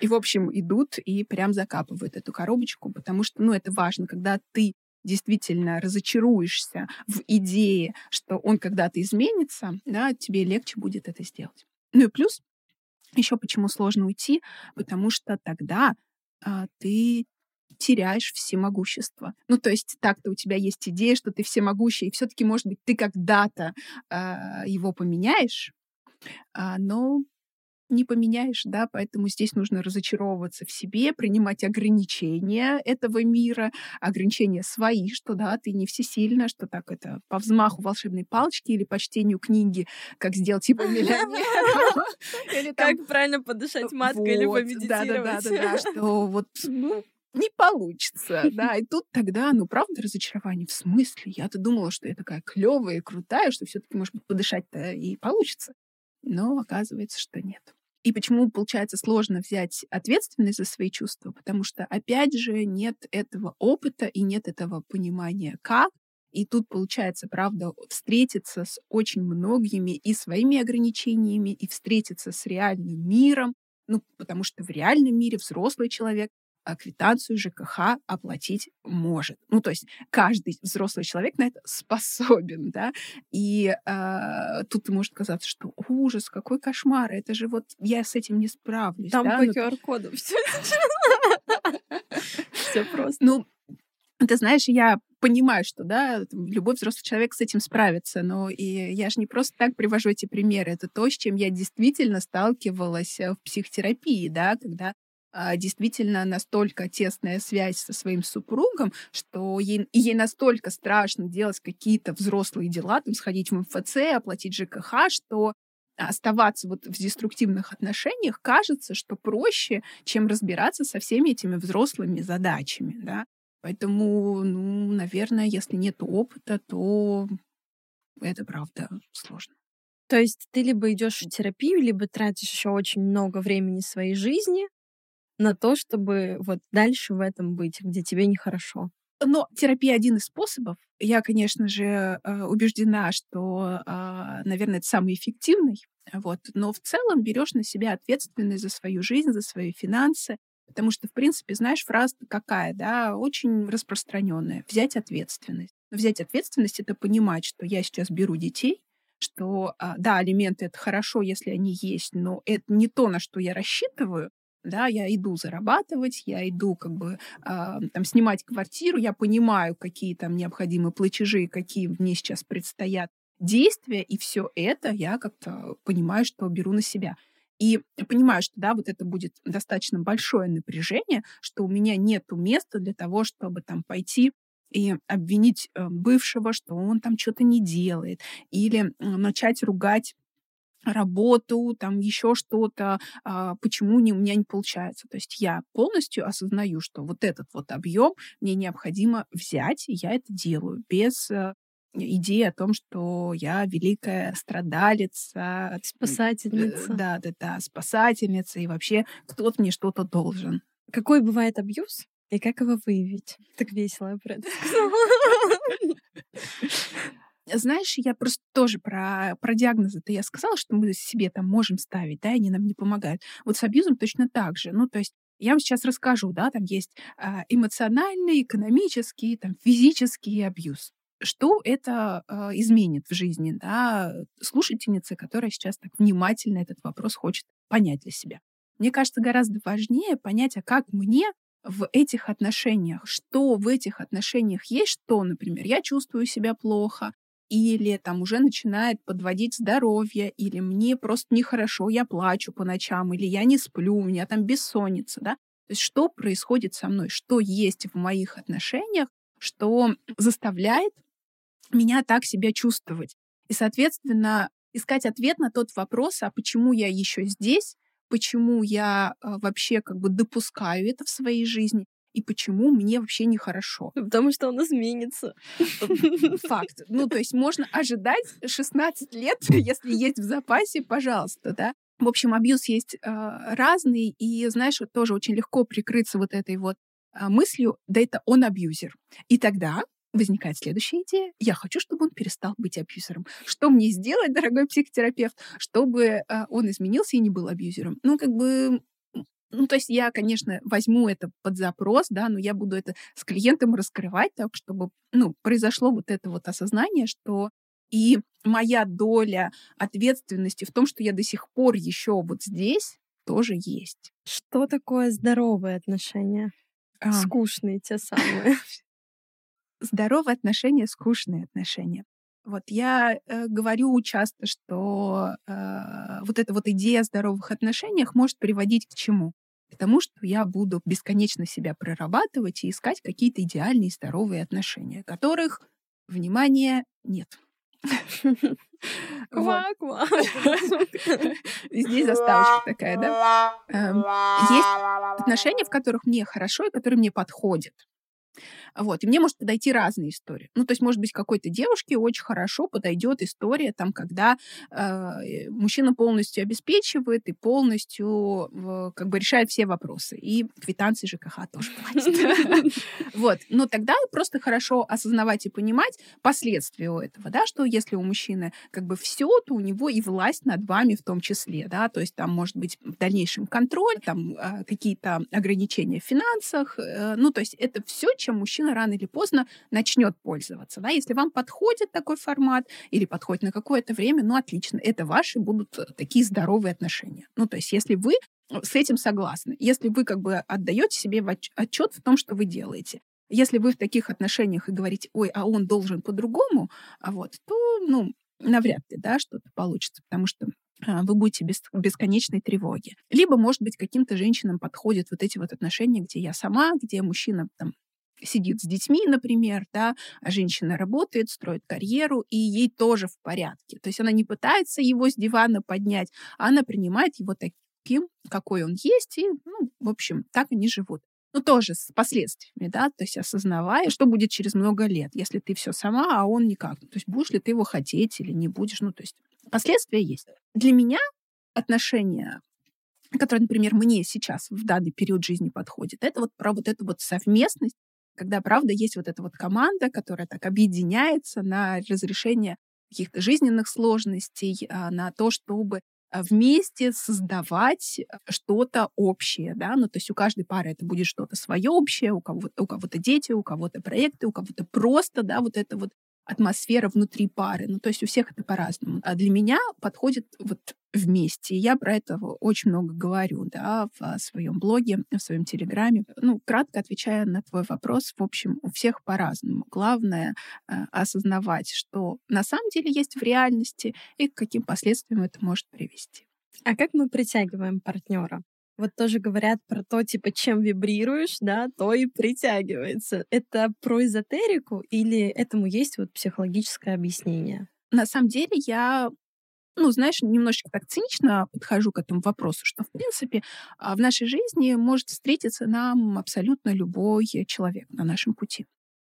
И, в общем, идут и прям закапывают эту коробочку, потому что, ну, это важно, когда ты действительно разочаруешься в идее, что он когда-то изменится, да, тебе легче будет это сделать. Ну и плюс, еще почему сложно уйти, потому что тогда а, ты теряешь всемогущество. Ну, то есть так-то у тебя есть идея, что ты всемогущий, и все-таки, может быть, ты когда-то э, его поменяешь, э, но не поменяешь, да, поэтому здесь нужно разочаровываться в себе, принимать ограничения этого мира, ограничения свои, что, да, ты не всесильна, что так это по взмаху волшебной палочки или по чтению книги, как сделать его миллионером. Как правильно подышать маткой или помедитировать. Да-да-да, что вот ну, не получится, да. И тут тогда, ну, правда, разочарование. В смысле? Я-то думала, что я такая клевая и крутая, что все-таки, может быть, подышать-то и получится. Но оказывается, что нет. И почему, получается, сложно взять ответственность за свои чувства? Потому что, опять же, нет этого опыта и нет этого понимания, как. И тут получается, правда, встретиться с очень многими и своими ограничениями, и встретиться с реальным миром, ну, потому что в реальном мире взрослый человек квитанцию ЖКХ оплатить может. Ну, то есть каждый взрослый человек на это способен, да. И э, тут может казаться, что ужас, какой кошмар, это же вот я с этим не справлюсь. Там да? по QR-коду все. Все просто. Ну, ты знаешь, я понимаю, что, да, любой взрослый человек с этим справится, но и я же не просто так привожу эти примеры. Это то, с чем я действительно сталкивалась э, в психотерапии, да, когда а, действительно настолько тесная связь со своим супругом, что ей, ей настолько страшно делать какие-то взрослые дела, там, сходить в МФЦ, оплатить ЖКХ, что оставаться вот в деструктивных отношениях кажется, что проще, чем разбираться со всеми этими взрослыми задачами, да. Поэтому, ну, наверное, если нет опыта, то это правда сложно. То есть ты либо идешь в терапию, либо тратишь еще очень много времени своей жизни, на то, чтобы вот дальше в этом быть, где тебе нехорошо. Но терапия один из способов. Я, конечно же, э, убеждена, что, а, наверное, это самый эффективный. Вот. Но в целом берешь на себя ответственность за свою жизнь, за свои финансы. Потому что, в принципе, знаешь, фраза какая, да, очень распространенная. Взять ответственность. Но взять ответственность — это понимать, что я сейчас беру детей, что, а, да, алименты — это хорошо, если они есть, но это не то, на что я рассчитываю, да, я иду зарабатывать, я иду как бы э, там снимать квартиру, я понимаю, какие там необходимы платежи, какие мне сейчас предстоят действия, и все это я как-то понимаю, что беру на себя. И понимаю, что да, вот это будет достаточно большое напряжение, что у меня нет места для того, чтобы там пойти и обвинить э, бывшего, что он там что-то не делает, или начать ругать работу, там еще что-то, а, почему не, у меня не получается. То есть я полностью осознаю, что вот этот вот объем мне необходимо взять, и я это делаю без э, идеи о том, что я великая страдалица. Спасательница. Да, да, да, спасательница, и вообще кто-то мне что-то должен. Какой бывает абьюз? И как его выявить? Так весело я про это сказала. Знаешь, я просто тоже про, про диагнозы-то я сказала, что мы себе там можем ставить, да, и они нам не помогают. Вот с абьюзом точно так же. Ну, то есть я вам сейчас расскажу, да, там есть а, эмоциональный, экономический, там, физический абьюз. Что это а, изменит в жизни, да, слушательницы, которая сейчас так внимательно этот вопрос хочет понять для себя. Мне кажется, гораздо важнее понять, а как мне в этих отношениях, что в этих отношениях есть, что, например, я чувствую себя плохо, или там уже начинает подводить здоровье, или мне просто нехорошо, я плачу по ночам, или я не сплю, у меня там бессонница, да. То есть что происходит со мной, что есть в моих отношениях, что заставляет меня так себя чувствовать. И, соответственно, искать ответ на тот вопрос, а почему я еще здесь, почему я а, вообще как бы допускаю это в своей жизни, и почему мне вообще нехорошо. Потому что он изменится. Факт. Ну, то есть можно ожидать 16 лет, если есть в запасе, пожалуйста, да. В общем, абьюз есть э, разный, и, знаешь, вот тоже очень легко прикрыться вот этой вот э, мыслью, да это он абьюзер. И тогда возникает следующая идея. Я хочу, чтобы он перестал быть абьюзером. Что мне сделать, дорогой психотерапевт, чтобы э, он изменился и не был абьюзером? Ну, как бы ну, то есть я, конечно, возьму это под запрос, да, но я буду это с клиентом раскрывать так, чтобы, ну, произошло вот это вот осознание, что и моя доля ответственности в том, что я до сих пор еще вот здесь, тоже есть. Что такое здоровые отношения? А. Скучные те самые. Здоровые отношения, скучные отношения. Вот я э, говорю часто, что э, вот эта вот идея о здоровых отношениях может приводить к чему? К тому, что я буду бесконечно себя прорабатывать и искать какие-то идеальные здоровые отношения, которых, внимание, нет. Ква-ква. Здесь заставочка такая, да? Эм, есть отношения, в которых мне хорошо и которые мне подходят. Вот. И мне может подойти разные истории. Ну, то есть, может быть, какой-то девушке очень хорошо подойдет история, там, когда э, мужчина полностью обеспечивает и полностью э, как бы решает все вопросы. И квитанции ЖКХ тоже платит. Вот. Но тогда просто хорошо осознавать и понимать последствия этого, да, что если у мужчины как бы все, то у него и власть над вами в том числе, да, то есть там может быть в дальнейшем контроль, там э, какие-то ограничения в финансах, э, ну, то есть это все, чем мужчина рано или поздно начнет пользоваться. Да? Если вам подходит такой формат или подходит на какое-то время, ну, отлично, это ваши будут э, такие здоровые отношения. Ну, то есть если вы э, с этим согласны, если вы как бы отдаете себе отчет в том, что вы делаете, если вы в таких отношениях и говорите, ой, а он должен по-другому, а вот, то, ну, навряд ли, да, что-то получится, потому что а, вы будете без бесконечной тревоги. Либо, может быть, каким-то женщинам подходят вот эти вот отношения, где я сама, где мужчина там сидит с детьми, например, да, а женщина работает, строит карьеру, и ей тоже в порядке. То есть она не пытается его с дивана поднять, а она принимает его таким, какой он есть, и, ну, в общем, так они живут. Ну, тоже с последствиями, да, то есть осознавая, что будет через много лет, если ты все сама, а он никак. То есть будешь ли ты его хотеть или не будешь, ну, то есть последствия есть. Для меня отношения которые, например, мне сейчас в данный период жизни подходит, это вот про вот эту вот совместность когда, правда, есть вот эта вот команда, которая так объединяется на разрешение каких-то жизненных сложностей, а, на то, чтобы а, вместе создавать что-то общее, да, ну, то есть у каждой пары это будет что-то свое общее, у кого-то, у кого-то дети, у кого-то проекты, у кого-то просто, да, вот это вот атмосфера внутри пары. Ну, то есть у всех это по-разному. А для меня подходит вот вместе. Я про это очень много говорю, да, в своем блоге, в своем телеграме. Ну, кратко отвечая на твой вопрос, в общем, у всех по-разному. Главное э, осознавать, что на самом деле есть в реальности и к каким последствиям это может привести. А как мы притягиваем партнера? Вот тоже говорят про то, типа, чем вибрируешь, да, то и притягивается. Это про эзотерику или этому есть вот психологическое объяснение? На самом деле я ну, знаешь, немножечко так цинично подхожу к этому вопросу, что, в принципе, а, в нашей жизни может встретиться нам абсолютно любой человек на нашем пути.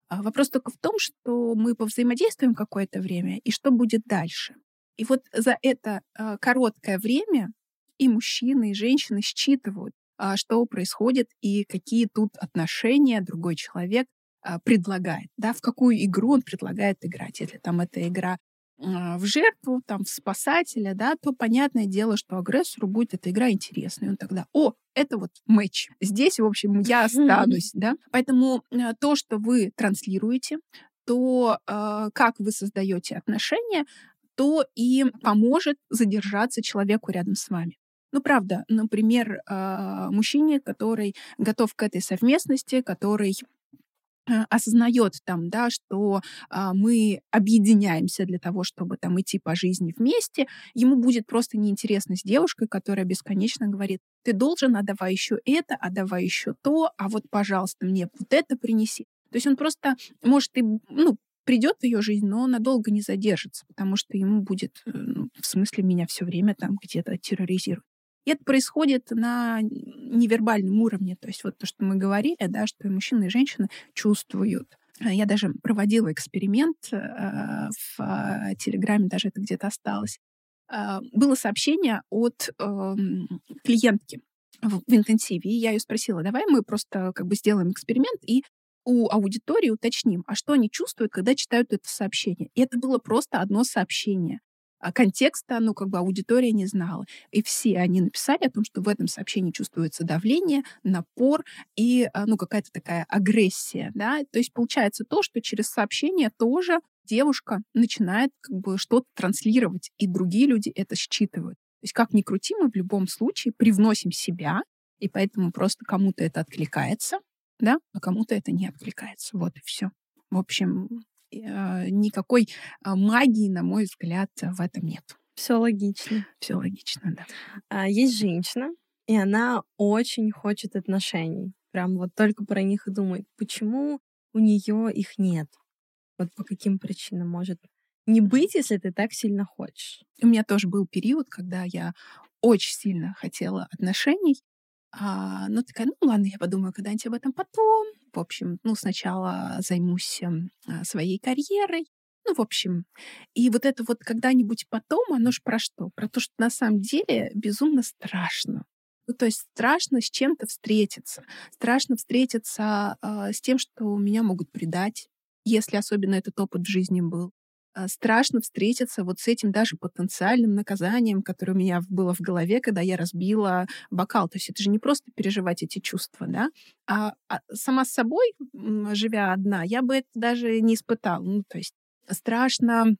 А вопрос только в том, что мы повзаимодействуем какое-то время, и что будет дальше. И вот за это а, короткое время и мужчины, и женщины считывают, что происходит и какие тут отношения другой человек предлагает, да, в какую игру он предлагает играть. Если там эта игра в жертву, там, в спасателя, да, то понятное дело, что агрессору будет эта игра интересной. Он тогда, о, это вот матч. Здесь, в общем, я останусь, да. Поэтому э, то, что вы транслируете, то, э, как вы создаете отношения, то и поможет задержаться человеку рядом с вами. Ну, правда, например, э, мужчине, который готов к этой совместности, который осознает там, да, что а, мы объединяемся для того, чтобы там идти по жизни вместе, ему будет просто неинтересно с девушкой, которая бесконечно говорит, ты должен, а давай еще это, а давай еще то, а вот, пожалуйста, мне вот это принеси. То есть он просто, может, и, ну, придет в ее жизнь, но надолго не задержится, потому что ему будет, э, ну, в смысле, меня все время там где-то терроризируют. И это происходит на невербальном уровне. То есть вот то, что мы говорили, да, что и мужчины, и женщины чувствуют. Я даже проводила эксперимент э, в э, Телеграме, даже это где-то осталось. Э, было сообщение от э, клиентки в интенсиве, и я ее спросила, давай мы просто как бы сделаем эксперимент и у аудитории уточним, а что они чувствуют, когда читают это сообщение. И это было просто одно сообщение. А контекста, ну, как бы аудитория не знала. И все они написали о том, что в этом сообщении чувствуется давление, напор и, а, ну, какая-то такая агрессия, да. То есть получается то, что через сообщение тоже девушка начинает как бы что-то транслировать, и другие люди это считывают. То есть как ни крути, мы в любом случае привносим себя, и поэтому просто кому-то это откликается, да, а кому-то это не откликается. Вот и все. В общем, никакой а, магии, на мой взгляд, в этом нет. Все логично. Все логично, да. А, есть женщина, и она очень хочет отношений. Прям вот только про них и думает, почему у нее их нет. Вот по каким причинам может не быть, если ты так сильно хочешь. У меня тоже был период, когда я очень сильно хотела отношений, а, ну, такая, ну, ладно, я подумаю когда-нибудь об этом потом. В общем, ну, сначала займусь а, своей карьерой. Ну, в общем, и вот это вот когда-нибудь потом, оно же про что? Про то, что на самом деле безумно страшно. Ну, то есть страшно с чем-то встретиться. Страшно встретиться э, с тем, что меня могут предать, если особенно этот опыт в жизни был. А, страшно встретиться вот с этим даже потенциальным наказанием, которое у меня было в голове, когда я разбила бокал. То есть это же не просто переживать эти чувства, да, а, а сама с собой, живя одна, я бы это даже не испытала. Ну, то есть страшно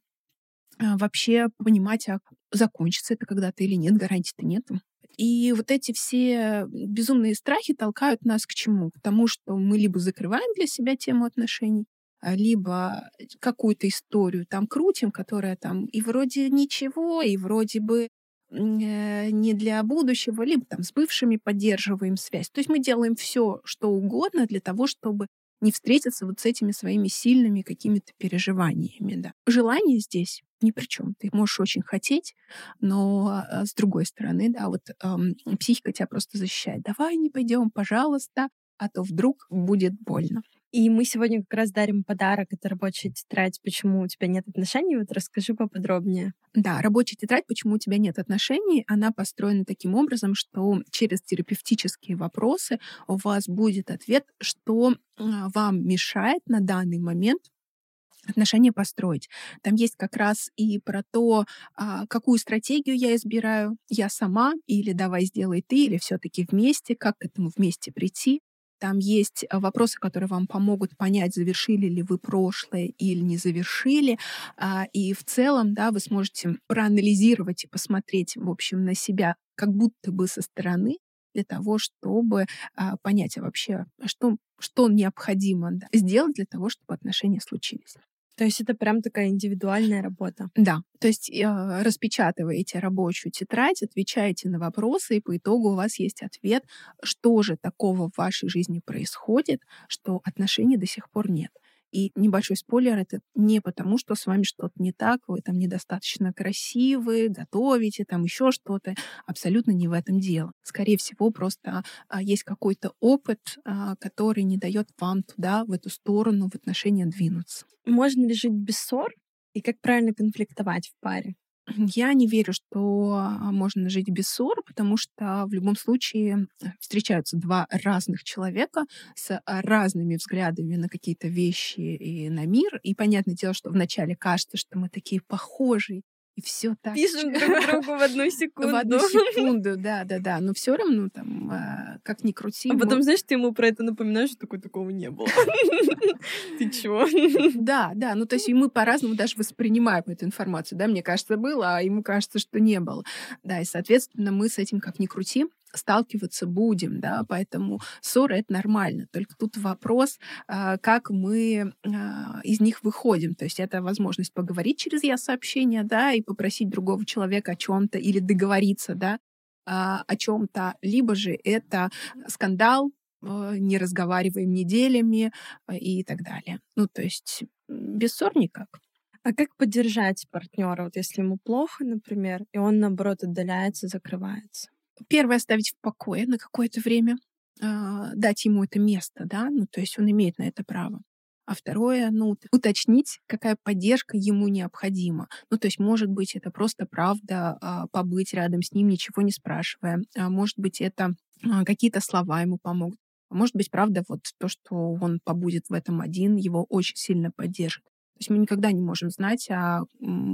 а, вообще понимать, а закончится это когда-то или нет, гарантии-то нету. И вот эти все безумные страхи толкают нас к чему? К тому, что мы либо закрываем для себя тему отношений, либо какую-то историю там крутим, которая там и вроде ничего, и вроде бы э, не для будущего, либо там с бывшими поддерживаем связь. То есть мы делаем все, что угодно для того, чтобы не встретиться вот с этими своими сильными какими-то переживаниями. Да. Желание здесь ни при чем. Ты можешь очень хотеть, но а, с другой стороны, да, вот эм, психика тебя просто защищает. Давай не пойдем, пожалуйста, а то вдруг будет больно. И мы сегодня как раз дарим подарок. Это рабочая тетрадь «Почему у тебя нет отношений?» Вот расскажи поподробнее. Да, рабочая тетрадь «Почему у тебя нет отношений?» Она построена таким образом, что через терапевтические вопросы у вас будет ответ, что а, вам мешает на данный момент отношения построить. Там есть как раз и про то, а, какую стратегию я избираю, я сама, или давай сделай ты, или все-таки вместе, как к этому вместе прийти. Там есть а, вопросы, которые вам помогут понять, завершили ли вы прошлое или не завершили. А, и в целом, да, вы сможете проанализировать и посмотреть, в общем, на себя как будто бы со стороны для того, чтобы а, понять а вообще, что, что необходимо сделать для того, чтобы отношения случились. То есть это прям такая индивидуальная работа. Да. То есть э, распечатываете рабочую тетрадь, отвечаете на вопросы, и по итогу у вас есть ответ, что же такого в вашей жизни происходит, что отношений до сих пор нет. И небольшой спойлер, это не потому, что с вами что-то не так, вы там недостаточно красивы, готовите, там еще что-то. Абсолютно не в этом дело. Скорее всего, просто а, есть какой-то опыт, а, который не дает вам туда, в эту сторону, в отношения двинуться. Можно ли жить без ссор? И как правильно конфликтовать в паре? Я не верю, что а, можно жить без ссор, потому что в любом случае э, встречаются два разных человека с а, разными взглядами на какие-то вещи и на мир. И понятное дело, что вначале кажется, что мы такие похожие, и все так. Пишем друг другу в одну секунду. В одну секунду, да, да, да. Но все равно там, а, как ни крути. А потом, знаешь, ты ему про это напоминаешь, что такой такого не было. Ты чего? Да, да. Ну, то есть мы по-разному даже воспринимаем эту информацию. Да, мне кажется, было, а ему кажется, что не было. Да, и, соответственно, мы с этим как ни крути сталкиваться будем, да, поэтому ссоры — это нормально. Только тут вопрос, а, как мы а, из них выходим. То есть это возможность поговорить через я-сообщение, да, и попросить другого человека о чем то или договориться, да, а, о чем то либо же это скандал, не разговариваем неделями и так далее. Ну, то есть без ссор никак. А как поддержать партнера, вот если ему плохо, например, и он, наоборот, отдаляется, закрывается? Первое — оставить в покое на какое-то время, э, дать ему это место, да, ну, то есть он имеет на это право. А второе, ну, уточнить, какая поддержка ему необходима. Ну, то есть, может быть, это просто правда э, побыть рядом с ним, ничего не спрашивая. А может быть, это э, какие-то слова ему помогут. А может быть, правда, вот то, что он побудет в этом один, его очень сильно поддержит. То есть мы никогда не можем знать, а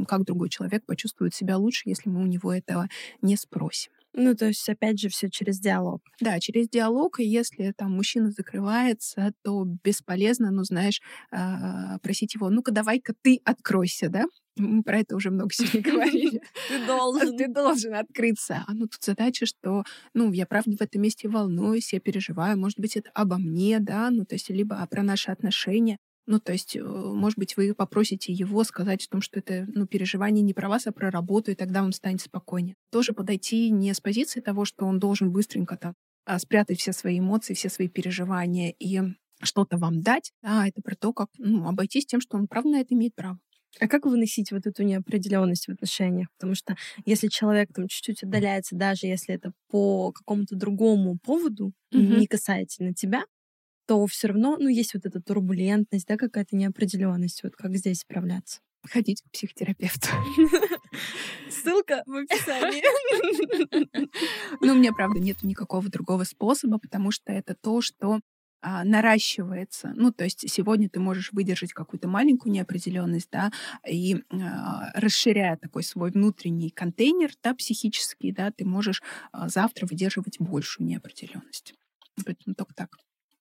как другой человек почувствует себя лучше, если мы у него этого не спросим. Ну, то есть, опять же, все через диалог. Да, через диалог. И если там мужчина закрывается, то бесполезно, ну, знаешь, а, просить его, ну-ка, давай-ка ты откройся, да? Мы про это уже много сегодня говорили. Ты должен. Ты должен открыться. А ну тут задача, что, ну, я правда в этом месте волнуюсь, я переживаю, может быть, это обо мне, да, ну, то есть либо про наши отношения. Ну, то есть, э, может быть, вы попросите его сказать о том, что это ну, переживание не про вас, а про работу, и тогда он станет спокойнее. Тоже подойти не с позиции того, что он должен быстренько там а, спрятать все свои эмоции, все свои переживания и что-то вам дать, а это про то, как ну, обойтись тем, что он правда на это имеет право. А как выносить вот эту неопределенность в отношениях? Потому что если человек там чуть-чуть отдаляется, даже если это по какому-то другому поводу, mm-hmm. не касательно тебя, то все равно, ну, есть вот эта турбулентность, да, какая-то неопределенность. Вот как здесь справляться? Ходить к психотерапевту. Ссылка в описании. Ну, у меня, правда, нет никакого другого способа, потому что это то, что а, наращивается. Ну, то есть сегодня ты можешь выдержать какую-то маленькую неопределенность, да, и а, расширяя такой свой внутренний контейнер, да, психический, да, ты можешь а, завтра выдерживать большую неопределенность. Поэтому только так.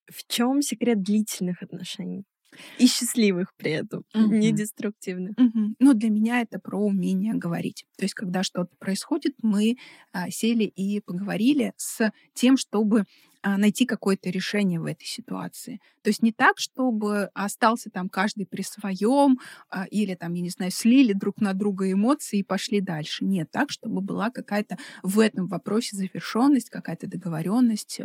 В чем секрет длительных отношений? И счастливых при этом, угу. не деструктивных. Угу. Ну, для меня это про умение говорить. То есть, когда что-то происходит, мы а, сели и поговорили с тем, чтобы а, найти какое-то решение в этой ситуации. То есть не так, чтобы остался там каждый при своем, а, или там, я не знаю, слили друг на друга эмоции и пошли дальше. Нет, так, чтобы была какая-то в этом вопросе завершенность, какая-то договоренность,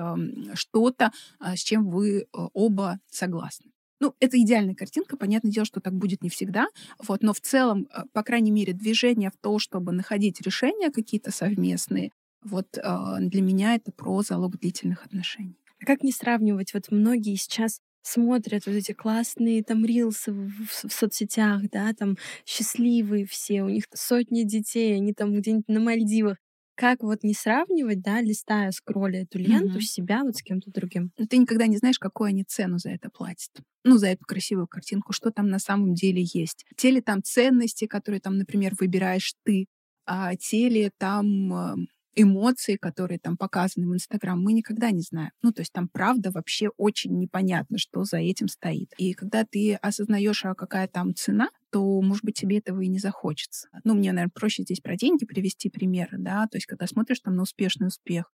что-то, а, с чем вы оба согласны. Ну, это идеальная картинка. Понятное дело, что так будет не всегда. Вот, но в целом, по крайней мере, движение в то, чтобы находить решения какие-то совместные, вот э, для меня это про залог длительных отношений. А как не сравнивать? Вот многие сейчас смотрят вот эти классные там рилсы в, в, в соцсетях, да, там счастливые все, у них сотни детей, они там где-нибудь на Мальдивах. Как вот не сравнивать, да, листая, скролля эту ленту, mm-hmm. себя вот с кем-то другим? Но ты никогда не знаешь, какую они цену за это платят. Ну, за эту красивую картинку, что там на самом деле есть. Те ли там ценности, которые там, например, выбираешь ты, а те ли там эмоции, которые там показаны в Инстаграм, мы никогда не знаем. Ну, то есть там правда вообще очень непонятно, что за этим стоит. И когда ты осознаешь, а какая там цена, то, может быть, тебе этого и не захочется. Ну, мне, наверное, проще здесь про деньги привести примеры, да, то есть когда смотришь там на успешный успех,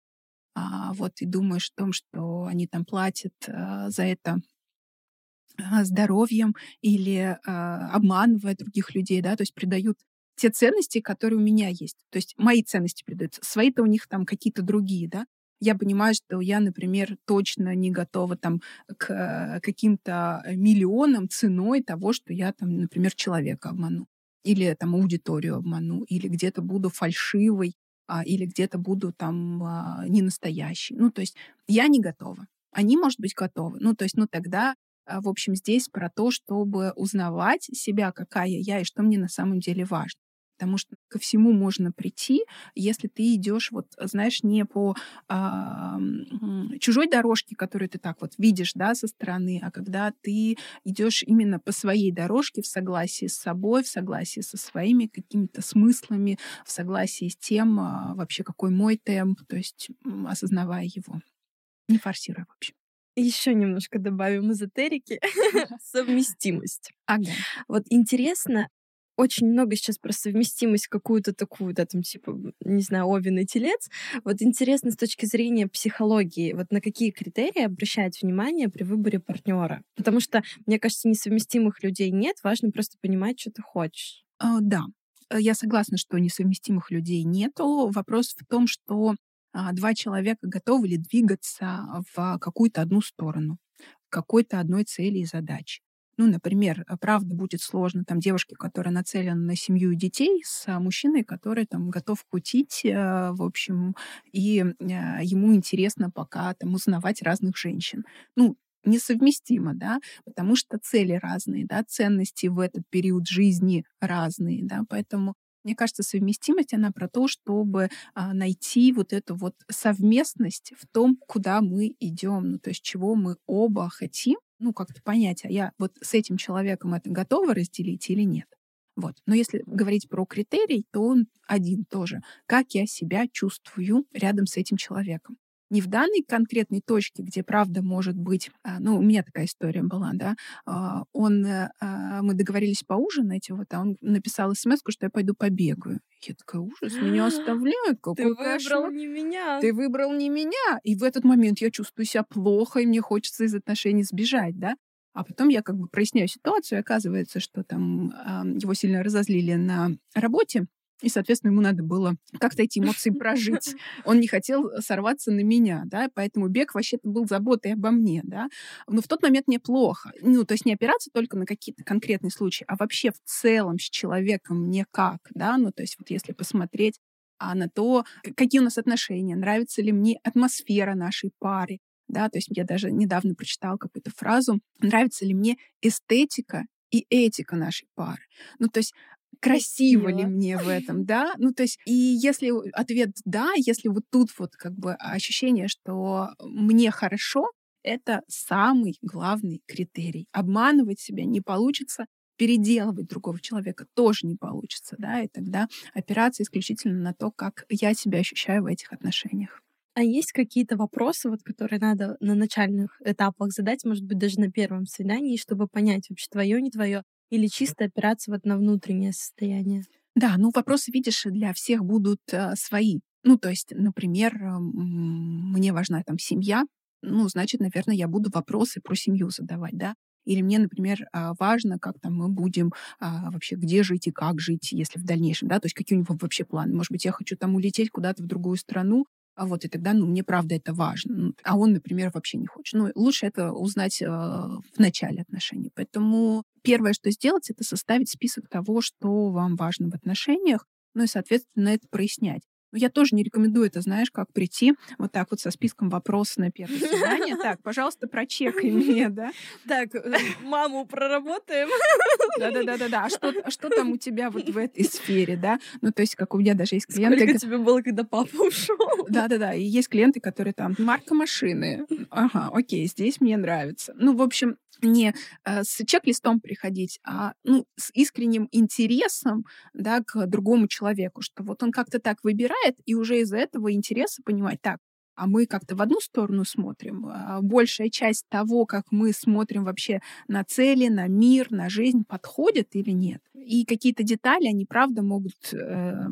а, вот и думаешь о том, что они там платят а, за это а, здоровьем или а, обманывая других людей, да, то есть придают те ценности, которые у меня есть. То есть мои ценности придаются. Свои-то у них там какие-то другие, да. Я понимаю, что я, например, точно не готова там к каким-то миллионам ценой того, что я там, например, человека обману. Или там аудиторию обману, или где-то буду фальшивой, а, или где-то буду там а, не настоящей. Ну, то есть я не готова. Они, может быть, готовы. Ну, то есть, ну, тогда а, в общем, здесь про то, чтобы узнавать себя, какая я и что мне на самом деле важно потому что ко всему можно прийти, если ты идешь, вот, знаешь, не по а, чужой дорожке, которую ты так вот видишь, да, со стороны, а когда ты идешь именно по своей дорожке в согласии с собой, в согласии со своими какими-то смыслами, в согласии с тем, а, вообще какой мой темп, то есть осознавая его, не форсируя вообще. Еще немножко добавим эзотерики. Совместимость. Ага. Вот интересно, очень много сейчас про совместимость какую-то такую, да, там, типа, не знаю, Овен и Телец. Вот интересно с точки зрения психологии, вот на какие критерии обращать внимание при выборе партнера? Потому что, мне кажется, несовместимых людей нет, важно просто понимать, что ты хочешь. А, да, э, я согласна, что несовместимых людей нету. Вопрос в том, что а, два человека готовы ли двигаться в какую-то одну сторону, какой-то одной цели и задачи. Ну, например, э, правда будет сложно там девушке, которая нацелена на семью и детей, с а, мужчиной, который там готов кутить, э, в общем, и ему интересно пока там узнавать разных женщин. Ну, несовместимо, да, потому что цели разные, да, ценности в этот период жизни разные, да, поэтому мне кажется, совместимость, она про то, чтобы а, найти вот эту вот совместность в том, куда мы идем, ну, то есть чего мы оба хотим, ну, как-то понять, а я вот с этим человеком это готова разделить или нет. Вот. Но если говорить про критерий, то он один тоже. Как я себя чувствую рядом с этим человеком не в данной конкретной точке, где правда может быть, а, ну, у меня такая история была, да, а, он, э, а, мы договорились поужинать, вот, а он написал смс что я пойду побегаю. Я такая, ужас, меня оставляют, какой Ты выбрал кошмар. не меня. Ты выбрал не меня. И в этот момент я чувствую себя плохо, и мне хочется из отношений сбежать, да. А потом я как бы проясняю ситуацию, и оказывается, что там э, его сильно разозлили на работе, и, соответственно, ему надо было как-то эти эмоции прожить. Он не хотел сорваться на меня, да, поэтому бег вообще-то был заботой обо мне, да. Но в тот момент мне плохо. Ну, то есть не опираться только на какие-то конкретные случаи, а вообще в целом с человеком мне как, да, ну, то есть вот если посмотреть а на то, какие у нас отношения, нравится ли мне атмосфера нашей пары, да, то есть я даже недавно прочитала какую-то фразу, нравится ли мне эстетика и этика нашей пары. Ну, то есть красиво ли мне в этом, да? Ну, то есть, и если ответ «да», если вот тут вот как бы ощущение, что мне хорошо, это самый главный критерий. Обманывать себя не получится, переделывать другого человека тоже не получится, да, и тогда опираться исключительно на то, как я себя ощущаю в этих отношениях. А есть какие-то вопросы, вот, которые надо на начальных этапах задать, может быть, даже на первом свидании, чтобы понять, вообще твое, не твое, или чисто опираться вот на внутреннее состояние? Да, ну вопросы, видишь, для всех будут э, свои. Ну, то есть, например, э, мне важна там семья, ну, значит, наверное, я буду вопросы про семью задавать, да. Или мне, например, а, важно, как там мы будем а, вообще, где жить и как жить, если в дальнейшем, да, то есть какие у него вообще планы. Может быть, я хочу там улететь куда-то в другую страну, а вот, и тогда, ну, мне правда это важно. Ну, а он, например, вообще не хочет. Ну, лучше это узнать э, в начале отношений. Поэтому первое, что сделать, это составить список того, что вам важно в отношениях, ну и, соответственно, это прояснять. Но я тоже не рекомендую это, знаешь, как прийти вот так вот со списком вопросов на первое свидание. Так, пожалуйста, прочекай мне, да? Так, э, маму проработаем. Да-да-да-да-да. А что, а что там у тебя вот в этой сфере, да? Ну, то есть, как у меня даже есть клиенты... Сколько тебе было, когда папа ушел? Да-да-да. И есть клиенты, которые там, марка машины. Ага, окей, здесь мне нравится. Ну, в общем, не э, с чек-листом приходить, а ну, с искренним интересом да, к другому человеку, что вот он как-то так выбирает, и уже из-за этого интереса понимать, так, а мы как-то в одну сторону смотрим. А большая часть того, как мы смотрим вообще на цели, на мир, на жизнь, подходит или нет. И какие-то детали, они правда могут э,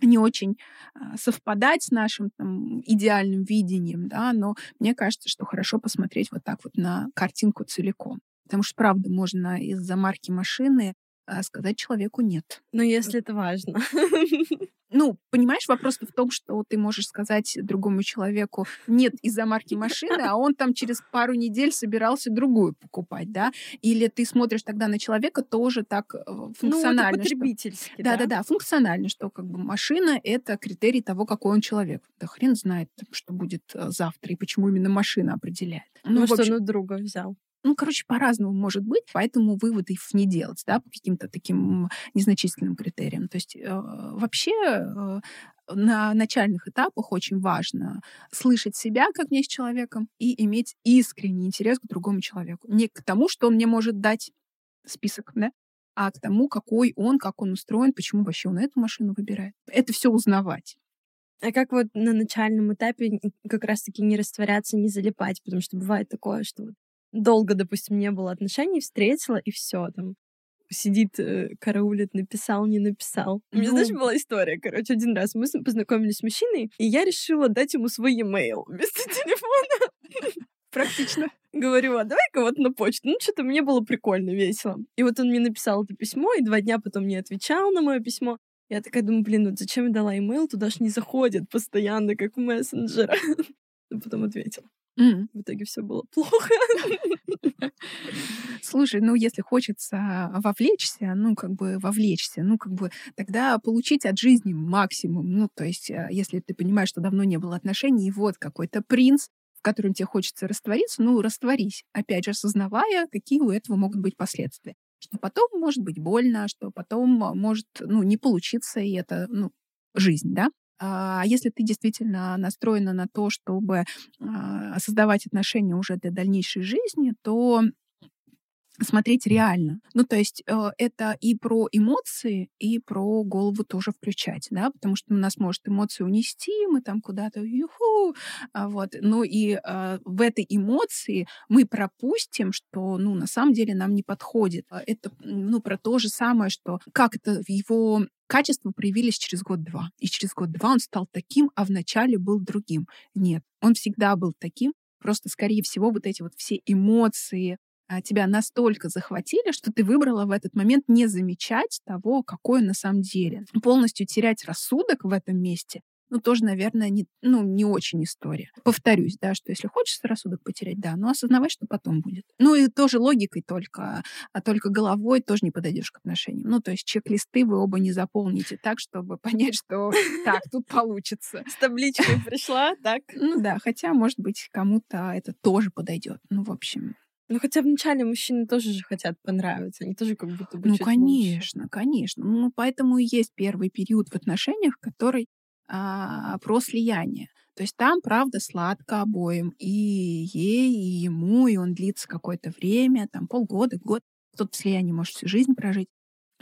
не очень а, совпадать с нашим там, идеальным видением, да, но мне кажется, что хорошо посмотреть вот так вот на картинку целиком. Потому что, правда, можно из-за марки машины а, сказать человеку нет. Но если это важно. Ну, понимаешь, вопрос в том, что ты можешь сказать другому человеку нет из-за марки машины, а он там через пару недель собирался другую покупать, да? Или ты смотришь тогда на человека тоже так функционально. Ну, это потребительски, да? Да-да-да, функционально, что как бы машина — это критерий того, какой он человек. Да хрен знает, что будет э, завтра и почему именно машина определяет. Ну, ну что, общем... ну, друга взял. Ну, короче, по-разному может быть, поэтому выводы их не делать, да, по каким-то таким незначительным критериям. То есть э, вообще э, на начальных этапах очень важно слышать себя как мне с человеком и иметь искренний интерес к другому человеку. Не к тому, что он мне может дать список, да, а к тому, какой он, как он устроен, почему вообще он эту машину выбирает. Это все узнавать. А как вот на начальном этапе как раз-таки не растворяться, не залипать? Потому что бывает такое, что вот долго, допустим, не было отношений, встретила, и все там. сидит, э, караулит, написал, не написал. У меня, знаешь, Ну. была история, короче, один раз мы познакомились с мужчиной, и я решила дать ему свой e-mail вместо телефона. Практично. Говорю, а давай-ка вот на почту. Ну, что-то мне было прикольно, весело. И вот он мне написал это письмо, и два дня потом не отвечал на мое письмо. Я такая думаю, блин, вот зачем я дала имейл, туда ж не заходит постоянно, как в мессенджер. Но потом ответил. М. В итоге все было плохо. Слушай, ну если хочется вовлечься, ну как бы вовлечься, ну как бы тогда получить от жизни максимум. Ну то есть э, если ты понимаешь, что давно не было отношений, и вот какой-то принц, в котором тебе хочется раствориться, ну растворись. Опять же, осознавая, какие у этого могут быть последствия. Что потом может быть больно, что потом а, может ну, не получиться, и это ну, жизнь, да? А если ты действительно настроена на то, чтобы а, создавать отношения уже для дальнейшей жизни, то смотреть реально. Ну, то есть э, это и про эмоции, и про голову тоже включать, да, потому что у нас может эмоции унести, мы там куда-то юху, а вот, ну и э, в этой эмоции мы пропустим, что, ну, на самом деле нам не подходит. А Это, ну, про то же самое, что как это в его качества проявились через год-два. И через год-два он стал таким, а вначале был другим. Нет, он всегда был таким, просто, скорее всего, вот эти вот все эмоции, тебя настолько захватили, что ты выбрала в этот момент не замечать того, какой он на самом деле. Полностью терять рассудок в этом месте, ну, тоже, наверное, не, ну, не очень история. Повторюсь, да, что если хочется рассудок потерять, да, но осознавай, что потом будет. Ну, и тоже логикой только, а только головой тоже не подойдешь к отношениям. Ну, то есть чек-листы вы оба не заполните так, чтобы понять, что так, тут получится. С табличкой пришла, так? Ну да, хотя, может быть, кому-то это тоже подойдет. Ну, в общем, Ну, хотя вначале мужчины тоже же хотят понравиться, они тоже как будто бы Ну, чуть лучше. конечно, конечно. Ну, поэтому и есть первый период в отношениях, который а, про слияние. То есть там, правда, сладко обоим. И ей, и ему, и он длится какое-то время, там полгода, год. Кто-то в слиянии может всю жизнь прожить.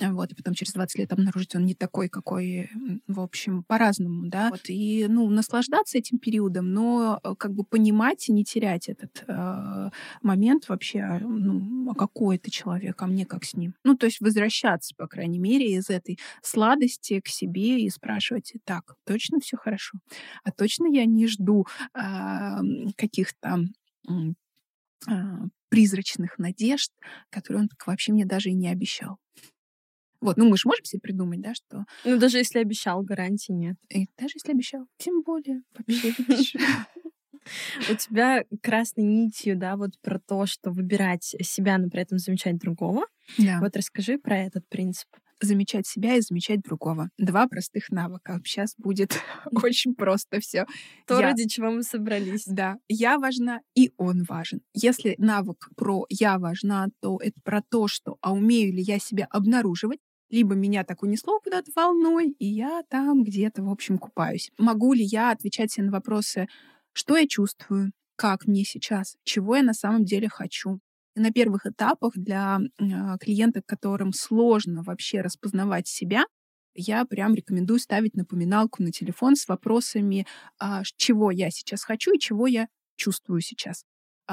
Вот, и потом через 20 лет обнаружить, он не такой, какой, в общем, по-разному, да. Вот, и, ну, наслаждаться этим периодом, но э, как бы понимать и не терять этот э, момент вообще, а, ну, а какой это человек, а мне как с ним. Ну, то есть возвращаться, по крайней мере, из этой сладости к себе и спрашивать, так, точно все хорошо? А точно я не жду м, каких-то а, призрачных надежд, которые он так вообще мне даже и не обещал. Вот, ну мы же можем себе придумать, да, что Ну, даже если обещал, гарантии нет. и даже если обещал, тем более вообще. У тебя красной нитью, да, вот про то, что выбирать себя, но при этом замечать другого. Да. Вот расскажи про этот принцип. Замечать себя и замечать другого. Два простых навыка. Сейчас будет очень просто все. То, Я- ради чего мы собрались. Да, я важна, и он важен. Если навык про я важна, то это про то, что а умею ли я себя обнаруживать, либо меня так унесло куда-то волной, и я там где-то, в общем, купаюсь. Могу ли я отвечать себе на вопросы, что я чувствую, как мне сейчас, чего я на самом деле хочу. На первых этапах для э, клиентов, которым сложно вообще распознавать себя, я прям рекомендую ставить напоминалку на телефон с вопросами, а, чего я сейчас хочу и чего я чувствую сейчас.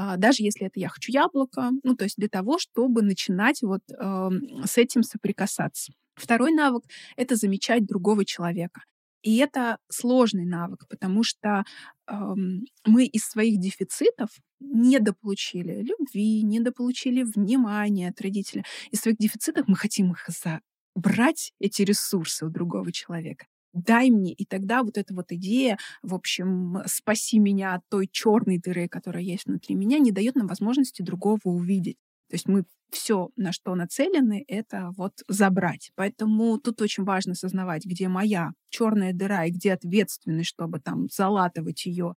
А, даже если это я хочу яблоко, ну, то есть для того, чтобы начинать вот эм, с этим соприкасаться. Второй навык — это замечать другого человека. И это сложный навык, потому что эм, мы из своих дефицитов недополучили любви, недополучили внимания от родителя. Из своих дефицитов мы хотим их забрать, эти ресурсы у другого человека. Дай мне, и тогда вот эта вот идея, в общем, спаси меня от той черной дыры, которая есть внутри меня, не дает нам возможности другого увидеть. То есть мы все, на что нацелены, это вот забрать. Поэтому тут очень важно осознавать, где моя черная дыра и где ответственность, чтобы там залатывать ее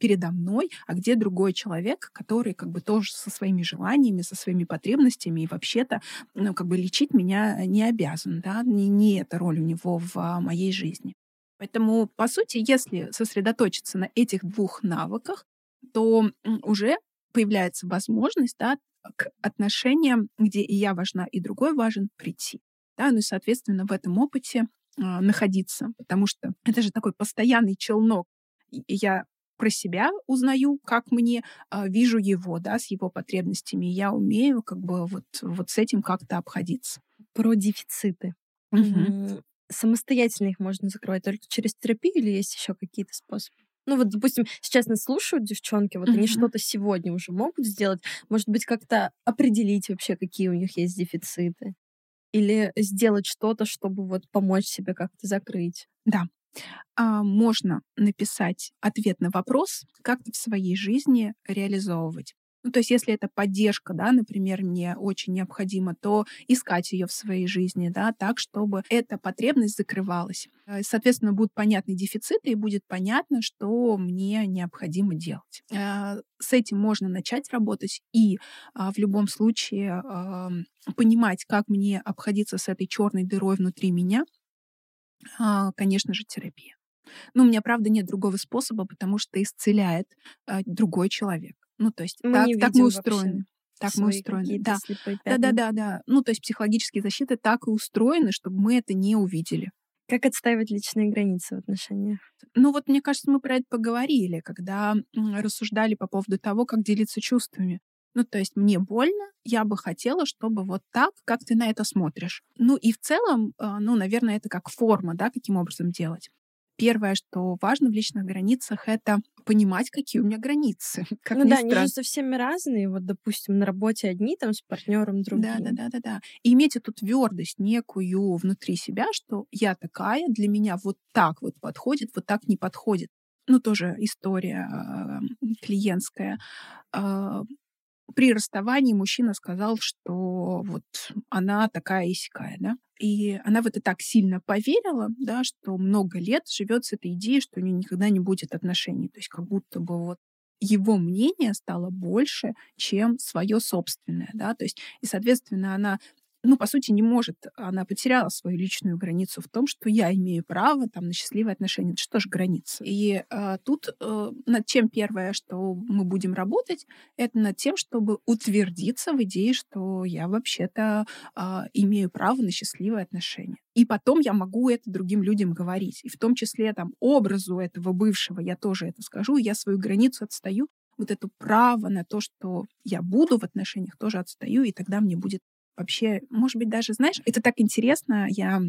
передо мной, а где другой человек, который как бы тоже со своими желаниями, со своими потребностями и вообще-то ну, как бы лечить меня не обязан, да, не, не эта роль у него в а, моей жизни. Поэтому, по сути, если сосредоточиться на этих двух навыках, то уже появляется возможность да, к отношениям, где и я важна, и другой важен, прийти. Да, ну и, соответственно, в этом опыте а, находиться, потому что это же такой постоянный челнок. Я про себя узнаю, как мне, а, вижу его, да, с его потребностями, я умею как бы вот, вот с этим как-то обходиться. про дефициты. Мгм. Самостоятельно их можно закрывать только через терапию или есть еще какие-то способы? Ну вот, допустим, сейчас нас слушают девчонки, вот они Мгм. что-то сегодня уже могут сделать. Может быть, как-то определить вообще, какие у них есть дефициты. Или сделать что-то, чтобы вот помочь себе как-то закрыть. Да. А, можно написать ответ на вопрос, как в своей жизни реализовывать. Ну, то есть, если это поддержка, да, например, мне очень необходимо, то искать ее в своей жизни, да, так, чтобы эта потребность закрывалась. Э, Соответственно, будут понятны дефициты, и будет понятно, что мне необходимо делать. Э, С этим можно начать работать, и а, в любом случае понимать, как мне обходиться с этой черной дырой внутри меня, а, конечно же, терапия. Ну, у меня, правда, нет другого способа, потому что исцеляет а, другой человек. Ну, то есть Мы так, так мы устроены. Так мы устроены. Да. Да, да, да, да. Ну, то есть психологические защиты так и устроены, чтобы мы это не увидели. Как отстаивать личные границы в отношениях? Ну вот, мне кажется, мы про это поговорили, когда рассуждали по поводу того, как делиться чувствами. Ну, то есть мне больно, я бы хотела, чтобы вот так, как ты на это смотришь. Ну и в целом, а, ну, наверное, это как форма, да, каким образом делать. Первое, что важно в личных границах, это понимать, какие у меня границы. Как ну да, они же странно. со всеми разные. Вот, допустим, на работе одни, там с партнером другие. Да, да, да, да, да. И иметь эту твердость некую внутри себя, что я такая, для меня вот так вот подходит, вот так не подходит. Ну, тоже история а, клиентская. При расставании мужчина сказал, что вот она такая и да. И она в это так сильно поверила, да, что много лет живет с этой идеей, что у нее никогда не будет отношений. То есть как будто бы вот его мнение стало больше, чем свое собственное, да, то есть, и, соответственно, она, ну, по сути, не может, она потеряла свою личную границу в том, что я имею право там на счастливые отношения. Это что же граница? И а, тут э, над чем первое, что мы будем работать, это над тем, чтобы утвердиться в идее, что я вообще-то а, имею право на счастливые отношения. И потом я могу это другим людям говорить. И в том числе там образу этого бывшего я тоже это скажу, я свою границу отстаю. Вот это право на то, что я буду в отношениях, тоже отстаю, и тогда мне будет вообще, может быть, даже, знаешь, это так интересно, я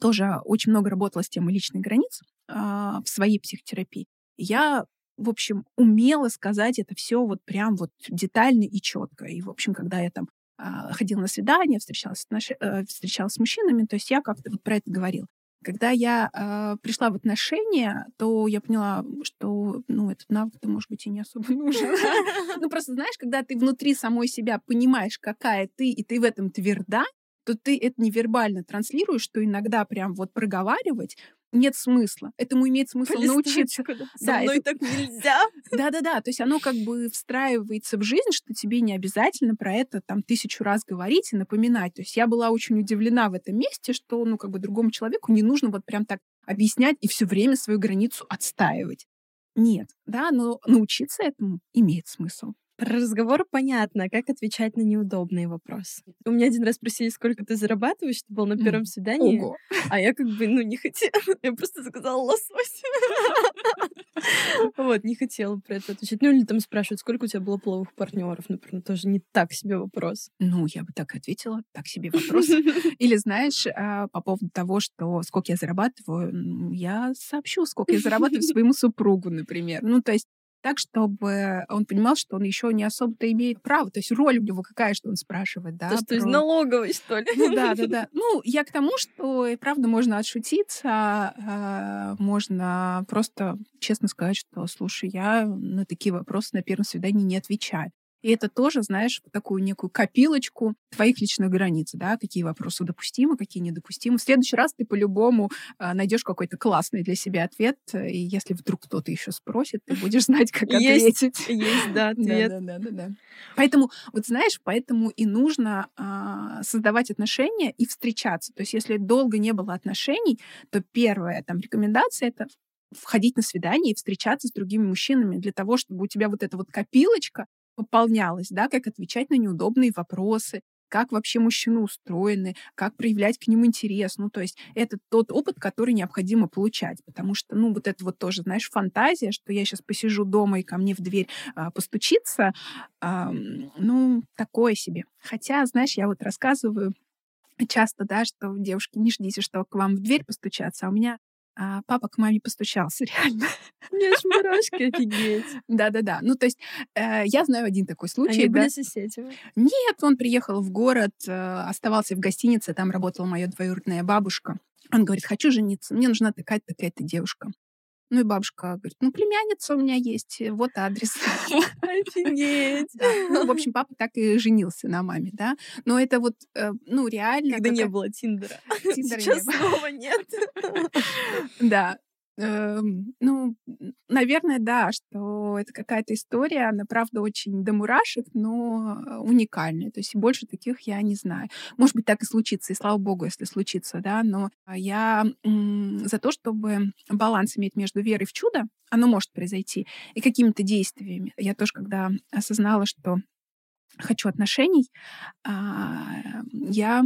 тоже очень много работала с темой личных границ а, в своей психотерапии. Я в общем, умела сказать это все вот прям вот детально и четко. И, в общем, когда я там а, ходила на свидания, встречалась, э, встречалась с мужчинами, то есть я как-то вот про это говорила. Когда я а, пришла в отношения, то я поняла, что, ну, этот навык-то, может быть, и не особо нужен. Ну, просто, знаешь, когда ты внутри самой себя понимаешь, какая ты, и ты в этом тверда, то ты это невербально транслируешь, что иногда прям вот проговаривать нет смысла. Этому имеет смысл научиться. да. Со Да, мной это- так нельзя. Да-да-да, то есть оно как бы встраивается в жизнь, что тебе не обязательно про это там тысячу раз говорить и напоминать. То есть я была очень удивлена в этом месте, что, ну, как бы другому человеку не нужно вот прям так объяснять и все время свою границу отстаивать. Нет, да, но научиться этому имеет смысл. Про разговор понятно, а как отвечать на неудобные вопросы. У меня один раз спросили, сколько ты зарабатываешь, это было на первом свидании, Ого. а я как бы, ну, не хотела. Я просто заказала лосось. Вот, не хотела про это отвечать. Ну, или там спрашивают, сколько у тебя было половых партнеров, например, тоже не так себе вопрос. Ну, я бы так ответила, так себе вопрос. Или, знаешь, а, по поводу того, что сколько я зарабатываю, я сообщу, сколько я зарабатываю своему супругу, например. Ну, то есть так, чтобы он понимал, что он еще не особо-то имеет право. То есть роль у него какая, что он спрашивает, да? То, что из про- налоговой, что ли? Ну да, да, да. Ну, я к тому, что и правда можно отшутиться, а, можно просто честно сказать, что, слушай, я на такие вопросы на первом свидании не отвечаю. И это тоже, знаешь, такую некую копилочку твоих личных границ, да, какие вопросы допустимы, какие недопустимы. В следующий раз ты по-любому а, найдешь какой-то классный для себя ответ, и если вдруг кто-то еще спросит, ты будешь знать, как Есть. ответить. Есть, да, ответ. Да, да, да, да, да. Поэтому, вот знаешь, поэтому и нужно а, создавать отношения и встречаться. То есть, если долго не было отношений, то первая там рекомендация это входить на свидание и встречаться с другими мужчинами для того, чтобы у тебя вот эта вот копилочка пополнялась, да, как отвечать на неудобные вопросы, как вообще мужчины устроены, как проявлять к ним интерес. Ну, то есть это тот опыт, который необходимо получать, потому что, ну, вот это вот тоже, знаешь, фантазия, что я сейчас посижу дома и ко мне в дверь а, постучится, ам, ну, такое себе. Хотя, знаешь, я вот рассказываю часто, да, что девушки не ждите, что к вам в дверь постучаться, а у меня а, папа к маме постучался, реально. У меня аж мурашки, офигеть. Да-да-да. Ну, то есть э, я знаю один такой случай. Они да. были соседями? Нет, он приехал в город, э, оставался в гостинице, там работала моя двоюродная бабушка. Он говорит, хочу жениться, мне нужна такая-то, такая-то девушка. Ну и бабушка говорит, ну, племянница у меня есть, э, вот адрес. Офигеть. Ну, в общем, папа так и женился на маме, да. Но это вот, э, ну, реально... Когда не было Тиндера. Тиндера не было. нет. Да. Эм, Ну, наверное, да, что это какая-то история, она, правда, очень до мурашек, но уникальная. То есть больше таких я не знаю. Может быть, так и случится, и слава богу, если случится, да, но я за то, чтобы баланс иметь между верой в чудо, оно может произойти, и какими-то действиями. Я тоже, когда осознала, что хочу отношений, а, я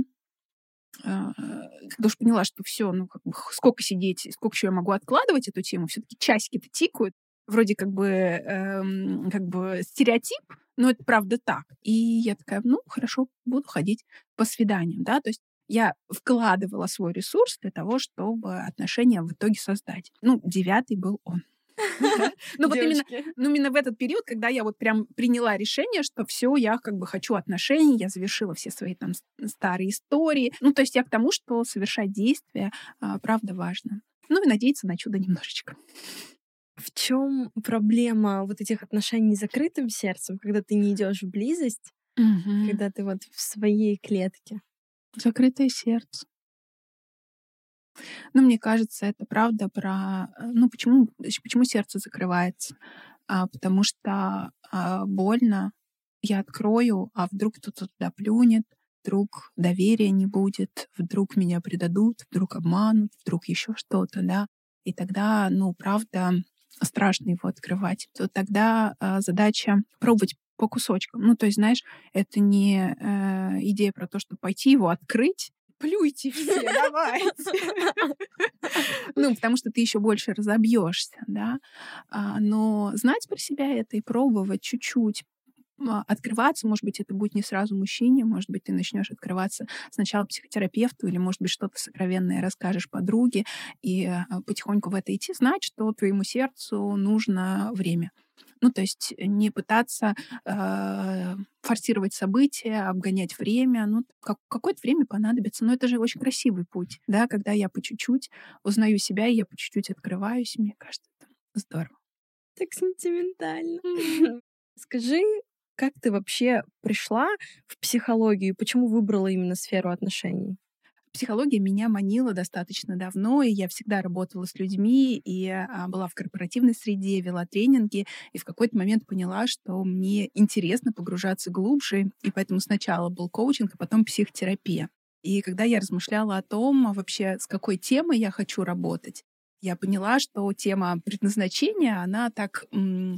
когда уж поняла, что все, ну, как бы, сколько сидеть, сколько еще я могу откладывать эту тему, все-таки часики-то тикают, вроде как бы, эм, как бы стереотип, но это правда так. И я такая, ну, хорошо, буду ходить по свиданиям, да, то есть я вкладывала свой ресурс для того, чтобы отношения в итоге создать. Ну, девятый был он. Ну, вот именно ну, именно в этот период, когда я вот прям приняла решение, что все, я как бы хочу отношений, я завершила все свои там старые истории. Ну, то есть я к тому, что совершать действия, а, правда, важно. Ну и надеяться на чудо немножечко. В чем проблема вот этих отношений с закрытым сердцем, когда ты не идешь в близость, когда ты вот в своей клетке? Закрытое сердце. Ну, мне кажется, это правда про... э, Ну, почему, почему сердце закрывается? А, потому что а, больно, я открою, а вдруг кто-то туда плюнет, вдруг доверия не будет, вдруг меня предадут, вдруг обманут, вдруг еще что-то, да. И тогда, ну, правда, страшно его открывать. То тогда а, задача пробовать по кусочкам. Ну, то есть, знаешь, это не э, идея про то, что пойти его открыть, плюйте все, давайте. Ну, потому что ты еще больше разобьешься, да. А, Но знать про себя это и пробовать чуть-чуть а, открываться, может быть, это будет не сразу мужчине, может быть, ты начнешь открываться сначала психотерапевту, или, может быть, что-то сокровенное расскажешь подруге, и а, потихоньку в это идти, знать, что твоему сердцу нужно время. Ну, то есть не пытаться э, форсировать события, обгонять время. Ну, как, какое-то время понадобится. Но это же очень красивый путь, да, когда я по чуть-чуть узнаю себя, и я по чуть-чуть открываюсь. Мне кажется, это здорово. Так сентиментально. Скажи, как ты вообще пришла в психологию? Почему выбрала именно сферу отношений? Психология меня манила достаточно давно, и я всегда работала с людьми, и а, была в корпоративной среде, вела тренинги, и в какой-то момент поняла, что мне интересно погружаться глубже, и поэтому сначала был коучинг, а потом психотерапия. И когда я размышляла о том, а вообще с какой темой я хочу работать, я поняла, что тема предназначения, она так,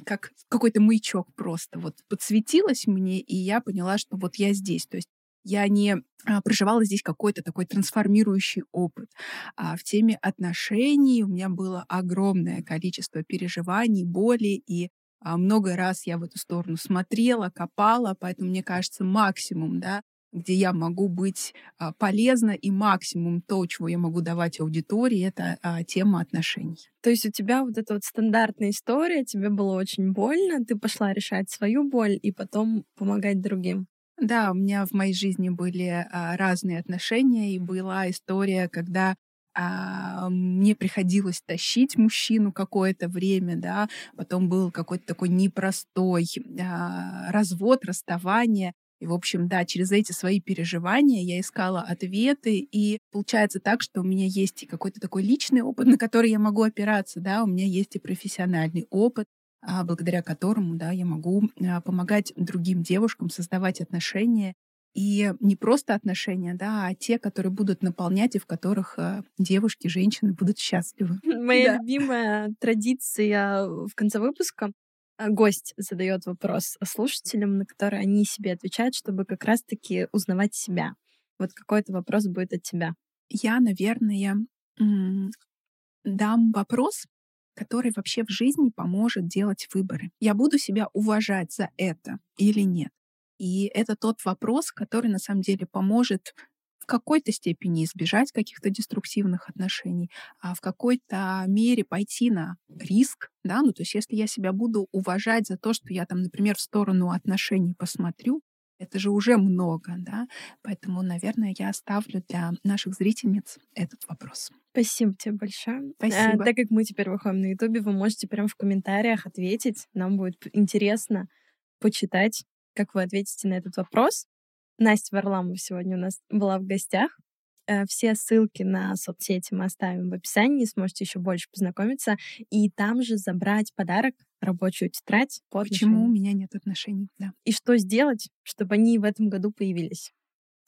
как какой-то маячок просто вот подсветилась мне, и я поняла, что вот я здесь. То есть я не а, проживала здесь какой-то такой трансформирующий опыт. А в теме отношений у меня было огромное количество переживаний, боли, и а, много раз я в эту сторону смотрела, копала, поэтому мне кажется, максимум, да, где я могу быть а, полезна, и максимум то, чего я могу давать аудитории, это тема отношений. То есть у тебя вот эта вот стандартная история, тебе было очень больно, ты пошла решать свою боль и потом помогать другим. Да, у меня в моей жизни были а, разные отношения, и была история, когда а, мне приходилось тащить мужчину какое-то время, да, потом был какой-то такой непростой а, развод, расставание. И, в общем, да, через эти свои переживания я искала ответы, и получается так, что у меня есть и какой-то такой личный опыт, на который я могу опираться, да, у меня есть и профессиональный опыт, благодаря которому, да, я могу а, помогать другим девушкам создавать отношения, и не просто отношения, да, а те, которые будут наполнять и в которых а, девушки, женщины будут счастливы. Моя Да. любимая традиция в конце выпуска а, гость задает вопрос слушателям, на который они себе отвечают, чтобы как раз-таки узнавать себя. Вот какой-то вопрос будет от тебя. Я, наверное, дам вопрос, который вообще в жизни поможет делать выборы. Я буду себя уважать за это или нет? И это тот вопрос, который на самом деле поможет в какой-то степени избежать каких-то деструктивных отношений, а в какой-то мере пойти на риск, да, ну то есть если я себя буду уважать за то, что я там, например, в сторону отношений посмотрю, это же уже много, да, поэтому, наверное, я оставлю для наших зрительниц этот вопрос. Спасибо тебе большое. Э, Спасибо. А, так как мы теперь выходим на Ютубе, вы можете прямо в комментариях ответить. Нам будет интересно почитать, как вы ответите на этот вопрос. Настя Варламова сегодня у нас была в гостях. Э, все ссылки на соцсети мы оставим в описании, сможете еще больше познакомиться и там же забрать подарок рабочую тетрадь. По Почему у меня нет отношений, да. И что сделать, чтобы они в этом году появились.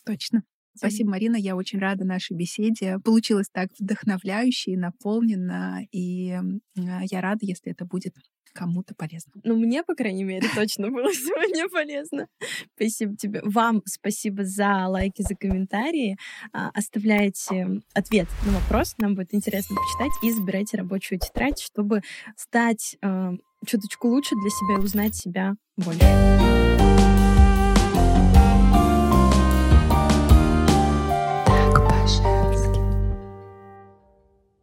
Точно. Спасибо, Марина. Я очень рада нашей беседе. Получилось так вдохновляюще и наполненно. И а, я рада, если это будет кому-то полезно. Ну, мне, по крайней мере, точно было сегодня полезно. Спасибо тебе. Вам спасибо за лайки, за комментарии. А, оставляйте ответ на вопрос. Нам будет интересно почитать. И забирайте рабочую тетрадь, чтобы стать э, чуточку лучше для себя и узнать себя больше.